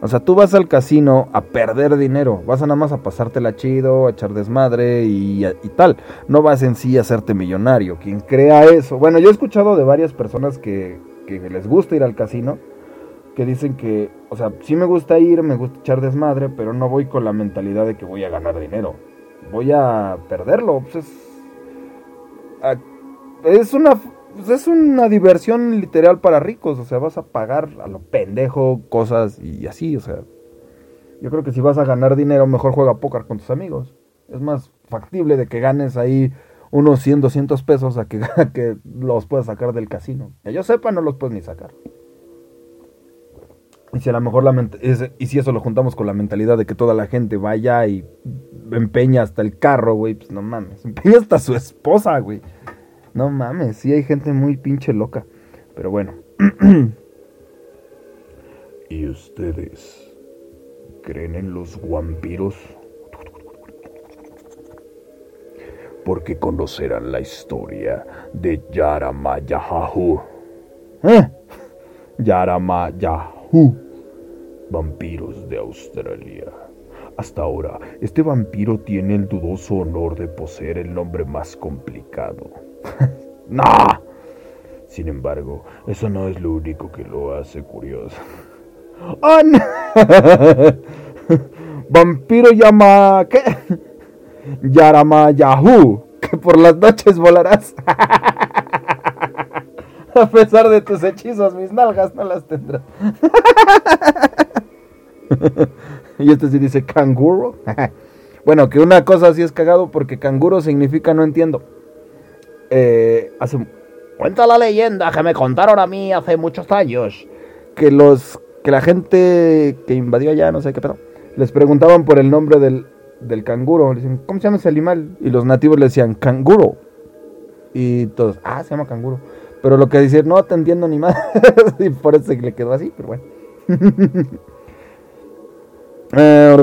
O sea, tú vas al casino a perder dinero, vas a nada más a pasártela chido, a echar desmadre y, tal. No vas en sí a hacerte millonario. Quien crea eso. Bueno, yo he escuchado de varias personas que, que les gusta ir al casino, que dicen que, o sea, sí me gusta ir, me gusta echar desmadre, pero no voy con la mentalidad de que voy a ganar dinero. Voy a perderlo. Pues es, es una pues es una diversión literal para ricos, o sea, vas a pagar a lo pendejo cosas y así, o sea. Yo creo que si vas a ganar dinero, mejor juega póker con tus amigos. Es más factible de que ganes ahí unos 100, 200 pesos a que, los puedas sacar del casino. Que yo sepa, no los puedes ni sacar. Y si a lo mejor la y si eso lo juntamos con la mentalidad de que toda la gente vaya y empeña hasta el carro, güey, pues no mames, empeña hasta su esposa, güey. No mames, sí hay gente muy pinche loca. Pero bueno. ¿Y ustedes creen en los vampiros? Porque conocerán la historia de Yaramayahu. ¿Eh? Yaramayahu. Vampiros de Australia. Hasta ahora, este vampiro tiene el dudoso honor de poseer el nombre más complicado ¡No! Sin embargo, eso no es lo único que lo hace curioso. ¡Oh, no! Vampiro llama... ¿Qué? Yarama Yahoo. Que por las noches volarás. A pesar de tus hechizos, mis nalgas no las tendrás. y este sí dice canguro. bueno, que una cosa sí es cagado porque canguro significa no entiendo eh, cuenta la leyenda que me contaron a mí hace muchos años que los que la gente que invadió allá, no sé qué pero les preguntaban por el nombre del, del canguro. Le dicen, ¿cómo se llama ese animal? Y los nativos le decían, canguro. Y todos, ah, se llama canguro. Pero lo que decían, no te entiendo ni más. y por eso le quedó así, pero bueno. Eh,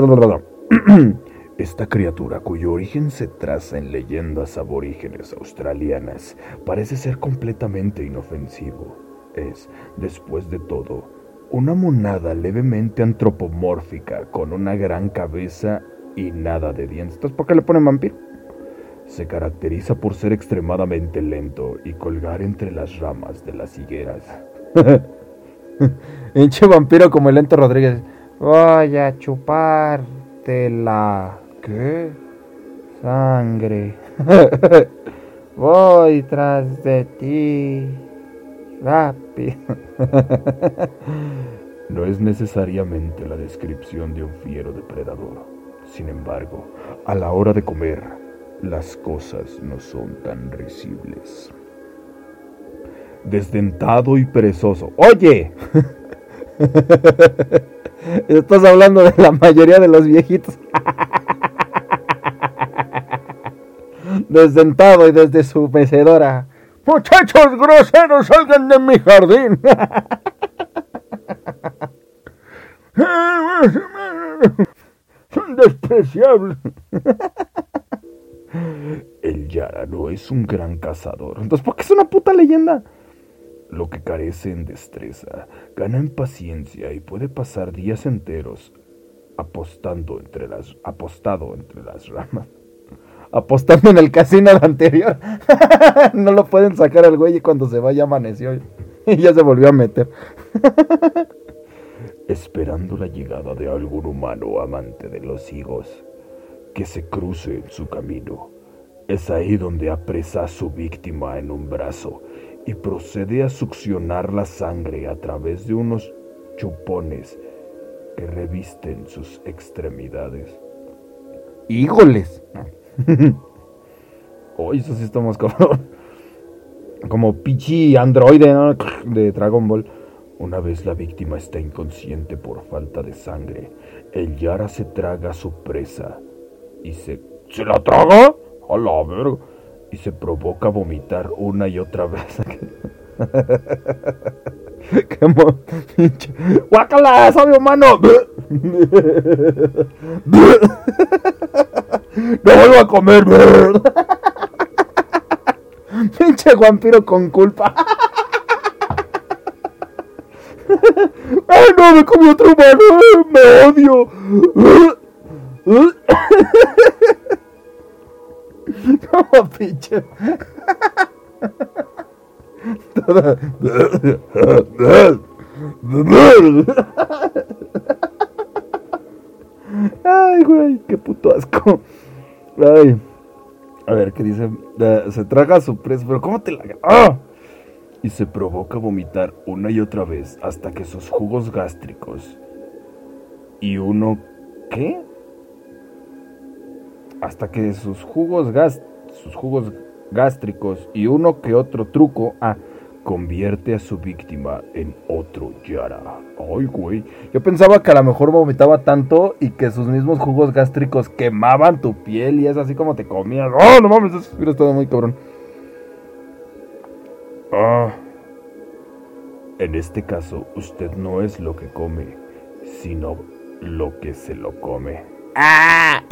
esta criatura, cuyo origen se traza en leyendas aborígenes australianas, parece ser completamente inofensivo. Es, después de todo, una monada levemente antropomórfica con una gran cabeza y nada de dientes. ¿por qué le ponen vampiro? Se caracteriza por ser extremadamente lento y colgar entre las ramas de las higueras. Hinche vampiro como el lento Rodríguez. Voy a chupártela. ¿Qué? Sangre. Voy tras de ti. Rápido. no es necesariamente la descripción de un fiero depredador. Sin embargo, a la hora de comer, las cosas no son tan risibles. Desdentado y perezoso. ¡Oye! Estás hablando de la mayoría de los viejitos. Desdentado y desde su mecedora. Muchachos groseros, salgan de mi jardín. Son despreciables. El Yara no es un gran cazador. Entonces, ¿por qué es una puta leyenda? Lo que carece en destreza, gana en paciencia y puede pasar días enteros apostando entre las, apostado entre las ramas apostando en el casino anterior. no lo pueden sacar al güey y cuando se vaya amaneció y ya se volvió a meter. Esperando la llegada de algún humano amante de los higos que se cruce en su camino. Es ahí donde apresa a su víctima en un brazo y procede a succionar la sangre a través de unos chupones que revisten sus extremidades. ¡Híjoles! Oye, eso sí estamos como. Como pichi androide de Dragon Ball. Una vez la víctima está inconsciente por falta de sangre, el Yara se traga a su presa y se. ¿Se la traga? A la verga. Y se provoca vomitar una y otra vez. ¡Qué mo... ¡Guácala! ¡Sabe humano! ¡No vuelvo a comer! ¡Pinche vampiro con culpa! ¡Ay, no! ¡Me comí otro humano! ¡Me odio! ¡No, pinche! Ay, güey, qué puto asco. Ay. A ver, ¿qué dice? Se traga su presa, pero ¿cómo te la... ¡Ah! Y se provoca vomitar una y otra vez hasta que sus jugos gástricos y uno... ¿Qué? Hasta que sus jugos gas... sus jugos gástricos y uno que otro truco ah, convierte a su víctima en otro Yara. Ay, güey. Yo pensaba que a lo mejor vomitaba tanto y que sus mismos jugos gástricos quemaban tu piel y es así como te comías. ¡Oh, no mames! Eso hubiera estado muy cabrón. Ah. En este caso, usted no es lo que come, sino lo que se lo come. ¡Ah!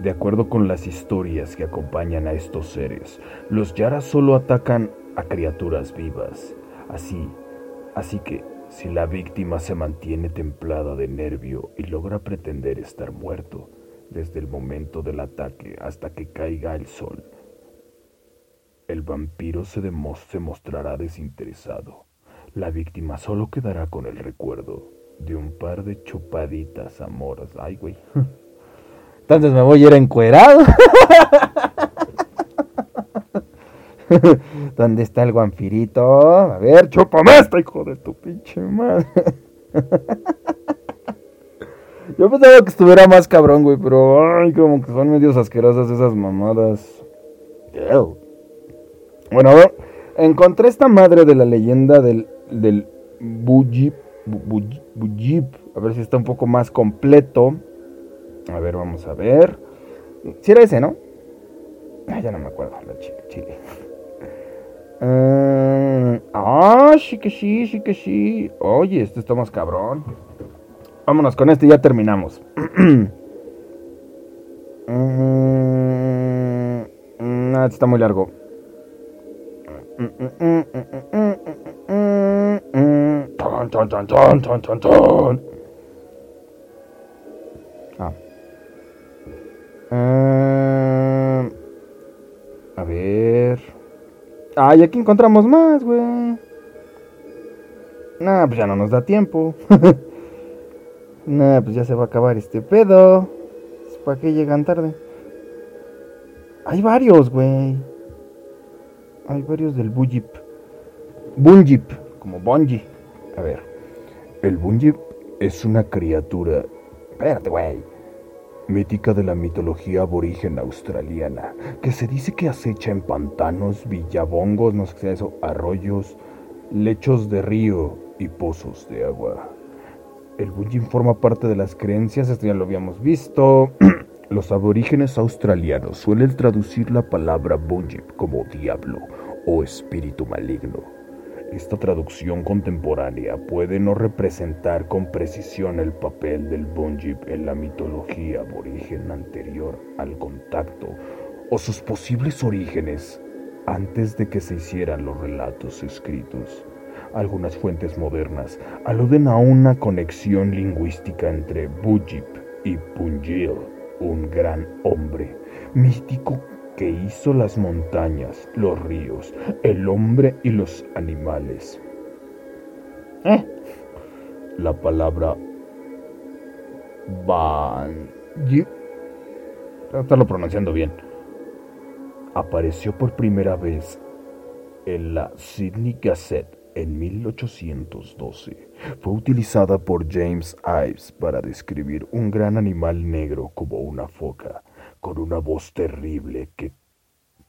De acuerdo con las historias que acompañan a estos seres, los Yaras solo atacan a criaturas vivas. Así, así que si la víctima se mantiene templada de nervio y logra pretender estar muerto desde el momento del ataque hasta que caiga el sol, el vampiro se, se mostrará desinteresado. La víctima solo quedará con el recuerdo de un par de chupaditas amoras. Ay, güey. Entonces me voy a ir encuerado. ¿Dónde está el vampirito? A ver, chúpame esta, hijo de tu pinche madre. Yo pensaba que estuviera más cabrón, güey, pero ay, como que son medios asquerosas esas mamadas. Bueno, a ver, encontré esta madre de la leyenda del, del Bujip, Bujip, a ver si está un poco más completo. A ver, vamos a ver. Si era ese, ¿no? Ah, ya no me acuerdo. La chile, chile. Uh, ah, sí que sí, sí que sí. Oye, este está más cabrón. Vámonos con este y ya terminamos. uh, este está muy largo. Ton, Ah. A ver. Ay, aquí encontramos más, güey. Nah, pues ya no nos da tiempo. nah, pues ya se va a acabar este pedo. ¿Para qué llegan tarde? Hay varios, güey. Hay varios del Bujip. Bunjip, como Bonji. A ver. El Bunjip es una criatura. Espérate, güey mítica de la mitología aborigen australiana, que se dice que acecha en pantanos, villabongos, no sé qué eso, arroyos, lechos de río y pozos de agua. El Bunjin forma parte de las creencias, esto ya lo habíamos visto. Los aborígenes australianos suelen traducir la palabra Bunjin como diablo o espíritu maligno. Esta traducción contemporánea puede no representar con precisión el papel del Bunjip en la mitología aborigen anterior al contacto o sus posibles orígenes antes de que se hicieran los relatos escritos. Algunas fuentes modernas aluden a una conexión lingüística entre Bujip y Punjil, un gran hombre místico que hizo las montañas, los ríos, el hombre y los animales. ¿Eh? La palabra Banji estarlo pronunciando bien. Apareció por primera vez en la Sydney Gazette en 1812. Fue utilizada por James Ives para describir un gran animal negro como una foca, con una voz terrible que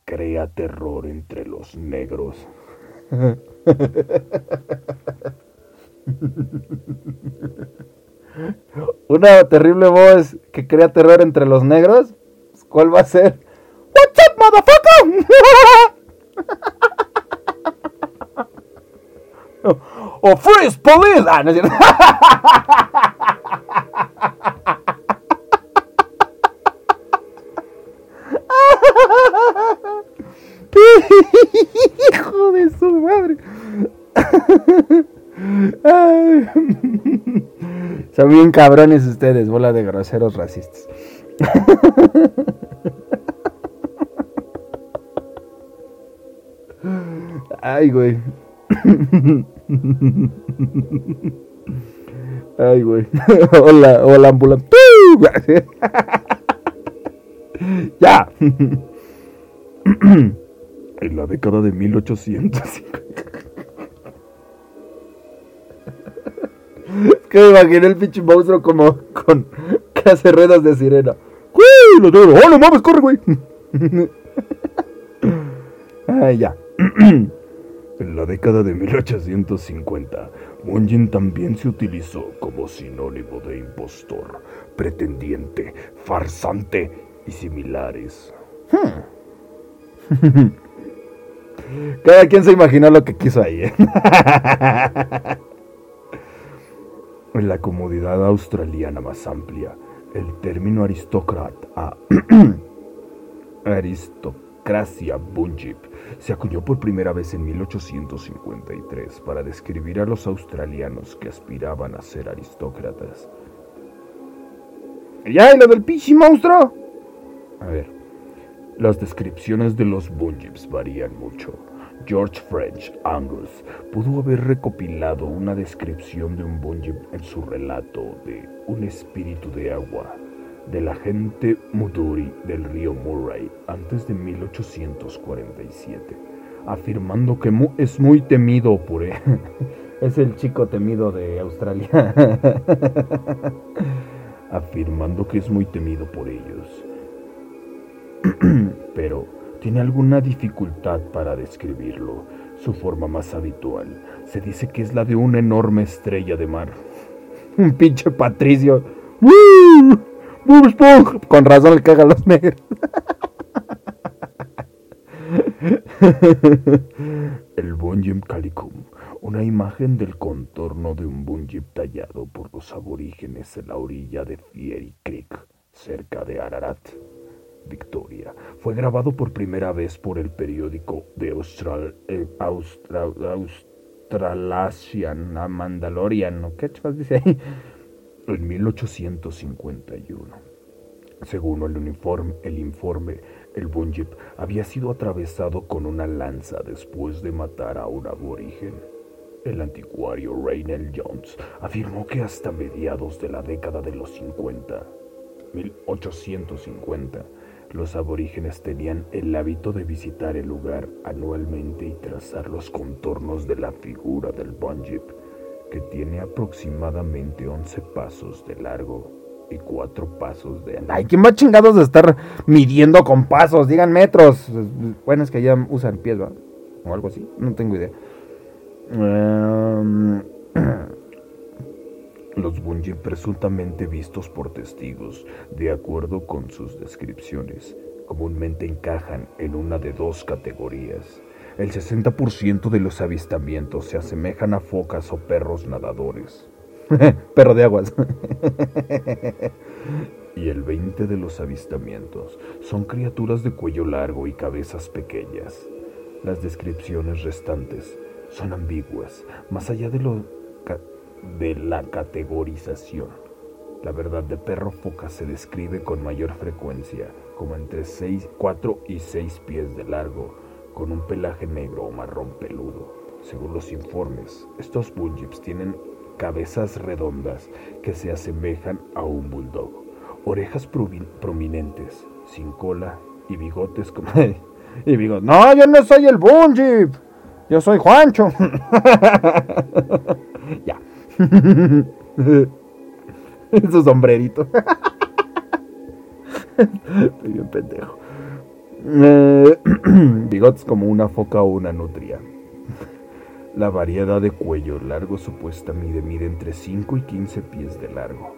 crea terror entre los negros. Una terrible voz que crea terror entre los negros. ¿Cuál va a ser? What's up, motherfucker? o freeze police. Ah, no es. Hijo de su madre. Son bien cabrones ustedes, bola de groseros racistas. Ay, güey. Ay, güey. Hola, hola, ambulante. ya. En la década de 1850. Es que me imaginé el pinche monstruo como con que hace ruedas de sirena. ¡Uy! ¡Oh, no mames! ¡Corre, güey! Ay, ya. En la década de 1850, Munjin también se utilizó como sinónimo de impostor, pretendiente, farsante y similares. Cada quien se imaginó lo que quiso ahí. ¿eh? En la comodidad australiana más amplia, el término aristócrata, aristocracia bunjip, se acuñó por primera vez en 1853 para describir a los australianos que aspiraban a ser aristócratas. ¿Ya? ¿Y lo del pinche monstruo? A ver, las descripciones de los bunjips varían mucho. George French Angus pudo haber recopilado una descripción de un bunjip en su relato de Un espíritu de agua de la gente Muduri del río Murray antes de 1847, afirmando que mu- es muy temido por él. Es el chico temido de Australia. afirmando que es muy temido por ellos. Tiene alguna dificultad para describirlo. Su forma más habitual se dice que es la de una enorme estrella de mar. Un pinche Patricio. ¡Woo! Con razón le cagan los negros. El Bunjim Calicum, una imagen del contorno de un Bunjim tallado por los aborígenes en la orilla de Fiery Creek, cerca de Ararat, Victoria, fue grabado por primera vez por el periódico de Austral, eh, Austra- Australasian, a Mandalorian. ¿qué dice ahí? En 1851. Según el, el informe, el Bunjip había sido atravesado con una lanza después de matar a un aborigen. El anticuario Raynell Jones afirmó que hasta mediados de la década de los 50, 1850, los aborígenes tenían el hábito de visitar el lugar anualmente y trazar los contornos de la figura del Bunjip, que tiene aproximadamente 11 pasos de largo y 4 pasos de ancho. Ay, ¿quién va chingados de estar midiendo con pasos? Digan metros. Bueno, es que ya usan pies, ¿va? O algo así. No tengo idea. Em, Los Bunjip presuntamente vistos por testigos, de acuerdo con sus descripciones, comúnmente encajan en una de dos categorías. El 60% de los avistamientos se asemejan a focas o perros nadadores, Perro de aguas. y el 20% de los avistamientos son criaturas de cuello largo y cabezas pequeñas. Las descripciones restantes son ambiguas, más allá de, lo de la categorización. La verdad de perro foca se describe con mayor frecuencia como entre 6, 4 y 6 pies de largo, con un pelaje negro o marrón peludo. Según los informes, estos bulljips tienen cabezas redondas que se asemejan a un bulldog, orejas prominentes, sin cola y bigotes como... y bigotes. No, yo no soy el Bungie. Yo soy Juancho. ya. Su sombrerito. Estoy bien pendejo. Eh, bigotes como una foca o una nutria. La variedad de cuello largo supuesta mide, mide entre 5 y 15 pies de largo.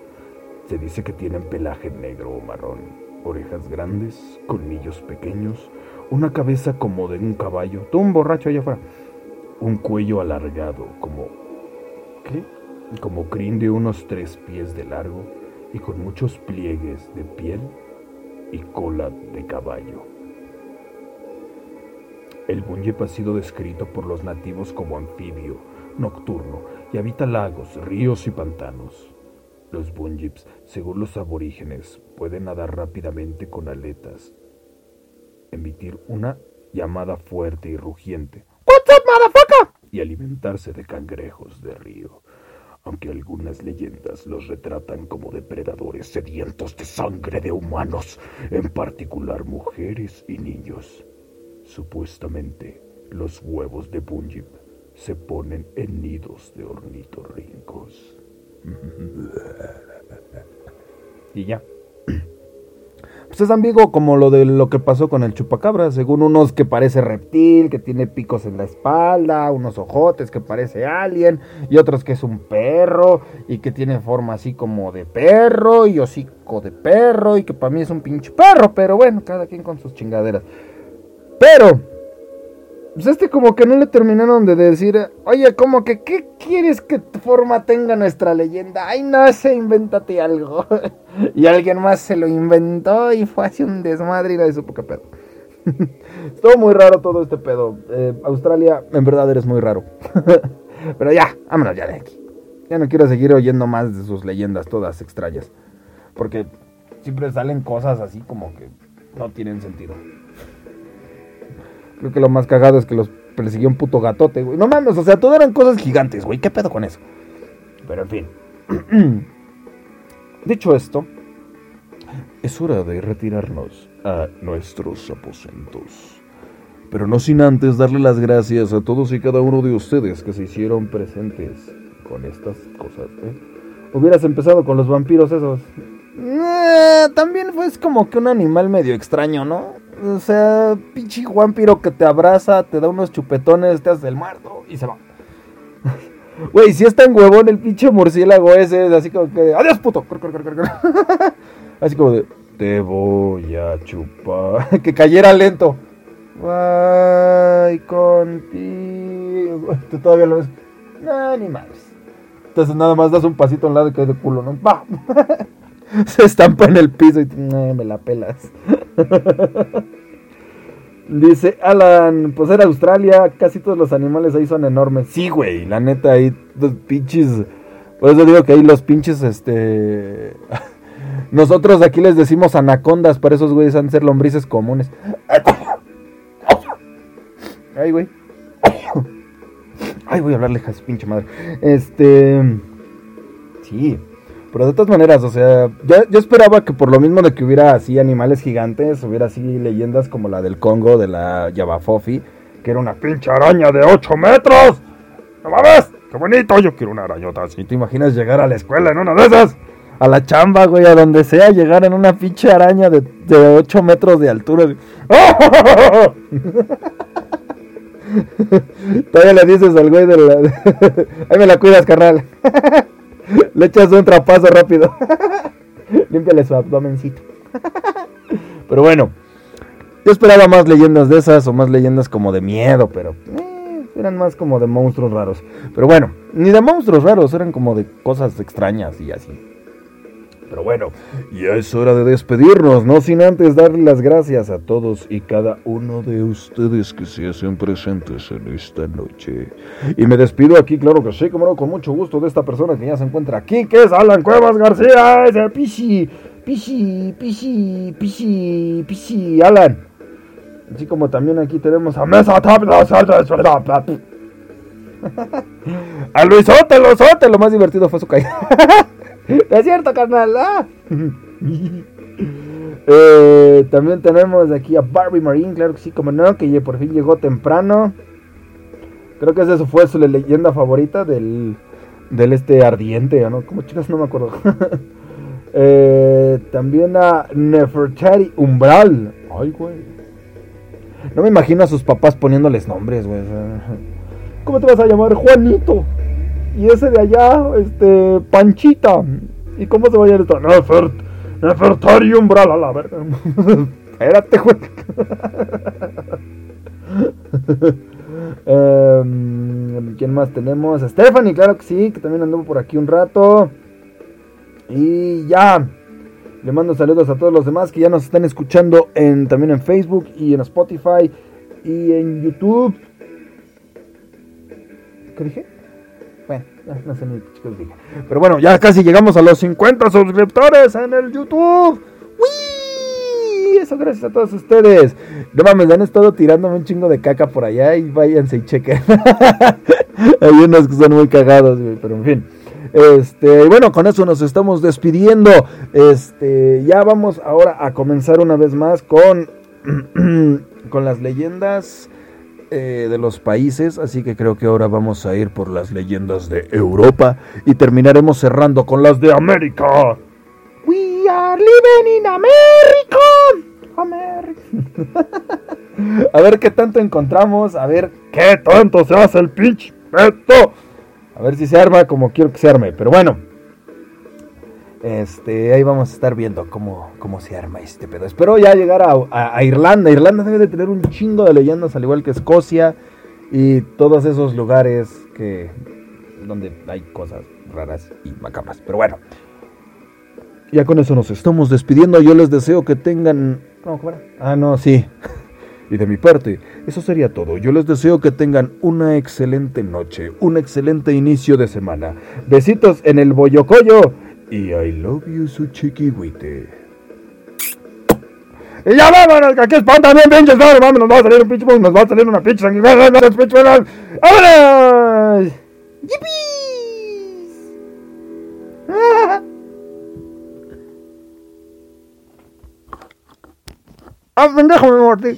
Se dice que tienen pelaje negro o marrón, orejas grandes, colmillos pequeños, una cabeza como de un caballo, tú un borracho allá afuera, un cuello alargado como... ¿Qué? Como crin de unos tres pies de largo y con muchos pliegues de piel y cola de caballo. El bunyip ha sido descrito por los nativos como anfibio, nocturno, y habita lagos, ríos y pantanos. Los bunyips, según los aborígenes, pueden nadar rápidamente con aletas, emitir una llamada fuerte y rugiente, y alimentarse de cangrejos de río aunque algunas leyendas los retratan como depredadores sedientos de sangre de humanos, en particular mujeres y niños. Supuestamente, los huevos de Bunjip se ponen en nidos de ornitorrincos. y ya. Pues es ambiguo como lo de lo que pasó con el chupacabra, según unos que parece reptil, que tiene picos en la espalda, unos ojotes que parece alien, y otros que es un perro, y que tiene forma así como de perro, y hocico de perro, y que para mí es un pinche perro, pero bueno, cada quien con sus chingaderas. Pero, pues este como que no le terminaron de decir, oye, como que, ¿qué quieres que forma tenga nuestra leyenda? Ay, no sé, invéntate algo. y alguien más se lo inventó y fue así un desmadre y nadie supo qué pedo. Estuvo muy raro todo este pedo. Eh, Australia, en verdad eres muy raro. Pero ya, vámonos ya de aquí. Ya no quiero seguir oyendo más de sus leyendas todas extrañas. Porque siempre salen cosas así como que no tienen sentido. Creo que lo más cagado es que los persiguió un puto gatote, güey. No mames, o sea, todo eran cosas gigantes, güey. ¿Qué pedo con eso? Pero en fin. Dicho esto, es hora de retirarnos a nuestros aposentos. Pero no sin antes darle las gracias a todos y cada uno de ustedes que se hicieron presentes con estas cosas. ¿eh? Hubieras empezado con los vampiros esos. Eh, también fue como que un animal medio extraño, ¿no? O sea, pinche vampiro que te abraza, te da unos chupetones, te hace el muerto y se va. Güey, si es tan huevón el pinche murciélago ese, así como que, adiós puto. Así como de, te voy a chupar. que cayera lento. Ay, contigo. Tú todavía lo ves. No, ni más. Entonces nada más das un pasito a un lado y cae de culo, ¿no? ¡Bah! Se estampa en el piso y me la pelas. Dice Alan, pues era Australia, casi todos los animales ahí son enormes. Sí, güey, la neta, ahí los pinches. Por eso digo que ahí los pinches, este. Nosotros aquí les decimos anacondas, para esos güeyes han de ser lombrices comunes. Ay, güey. Ay, voy a hablarle a pinche madre. Este. Sí. Pero de todas maneras, o sea, yo, esperaba que por lo mismo de que hubiera así animales gigantes, hubiera así leyendas como la del Congo, de la Yavafofi, que era una pinche araña de 8 metros. ¡No mames! ¡Qué bonito! Yo quiero una arañota así. ¿Te imaginas llegar a la escuela en una de esas? A la chamba, güey, a donde sea, llegar en una pinche araña de, de 8 metros de altura. Todavía le dices al güey de la... Ahí me la cuidas, carnal. Le echas un trapazo rápido. Límpiale su abdomencito. pero bueno, yo esperaba más leyendas de esas o más leyendas como de miedo, pero eh, eran más como de monstruos raros. Pero bueno, ni de monstruos raros, eran como de cosas extrañas y así. Pero bueno, ya es hora de despedirnos, no sin antes darle las gracias a todos y cada uno de ustedes que se hacen presentes en esta noche. Y me despido aquí, claro que sí, como no, con mucho gusto de esta persona que ya se encuentra aquí, que es Alan Cuevas García, ese Pichi, Pichi, Pichi, Pichi, Pichi, Alan. Así como también aquí tenemos a Mesa A Luis Sote, lo más divertido fue su caída. es cierto, carnal. Ah. Eh, también tenemos aquí a Barbie Marine, claro que sí, como no, que por fin llegó temprano. Creo que esa fue su leyenda favorita del, del este ardiente, ¿no? Como chicas, no me acuerdo. Eh, también a Nefertari Umbral. Ay, güey. No me imagino a sus papás poniéndoles nombres, güey. ¿Cómo te vas a llamar? Juanito. Y ese de allá, este, Panchita. ¿Y cómo se va a llamar esto? Nefert, Nefertari Umbral, a la verga. Espérate, güey. Em, ¿Quién más tenemos? A Stephanie, claro que sí, que también anduvo por aquí un rato. Y ya. Le mando saludos a todos los demás que ya nos están escuchando en, también en Facebook y en Spotify y en YouTube. ¿Qué dije? Bueno, no sé ni qué chicos dije. Pero bueno, ya casi llegamos a los 50 suscriptores en el YouTube. ¡Wii! Eso gracias a todos ustedes. No mames, han estado tirándome un chingo de caca por allá y váyanse y chequen. Hay unos que son muy cagados, pero en fin. Este, bueno, con eso nos estamos despidiendo. Este, ya vamos ahora a comenzar una vez más con, con las leyendas eh, de los países. Así que creo que ahora vamos a ir por las leyendas de Europa y terminaremos cerrando con las de América. We are living in America. A ver qué tanto encontramos, a ver qué tanto se hace el pinche peto. A ver si se arma como quiero que se arme. Pero bueno. Este, ahí vamos a estar viendo cómo, cómo se arma este pedo. Espero ya llegar a, Irlanda. Irlanda debe de tener un chingo de leyendas, al igual que Escocia y todos esos lugares que donde hay cosas raras y macabras. Pero bueno, ya con eso nos estamos despidiendo. Yo les deseo que tengan. ¿Cómo fuera? Ah, no, sí. Y de mi parte, eso sería todo. Yo les deseo que tengan una excelente noche, un excelente inicio de semana. Besitos en el boyocoyo y I love you su chiquihuite. Y ya vámonos, que aquí espanta bien, pinches, no, vamos, nos va a salir un pinche, nos va a salir una pinche vámonos. ¡Yippee! ¡Ah, pendejo, me mordí!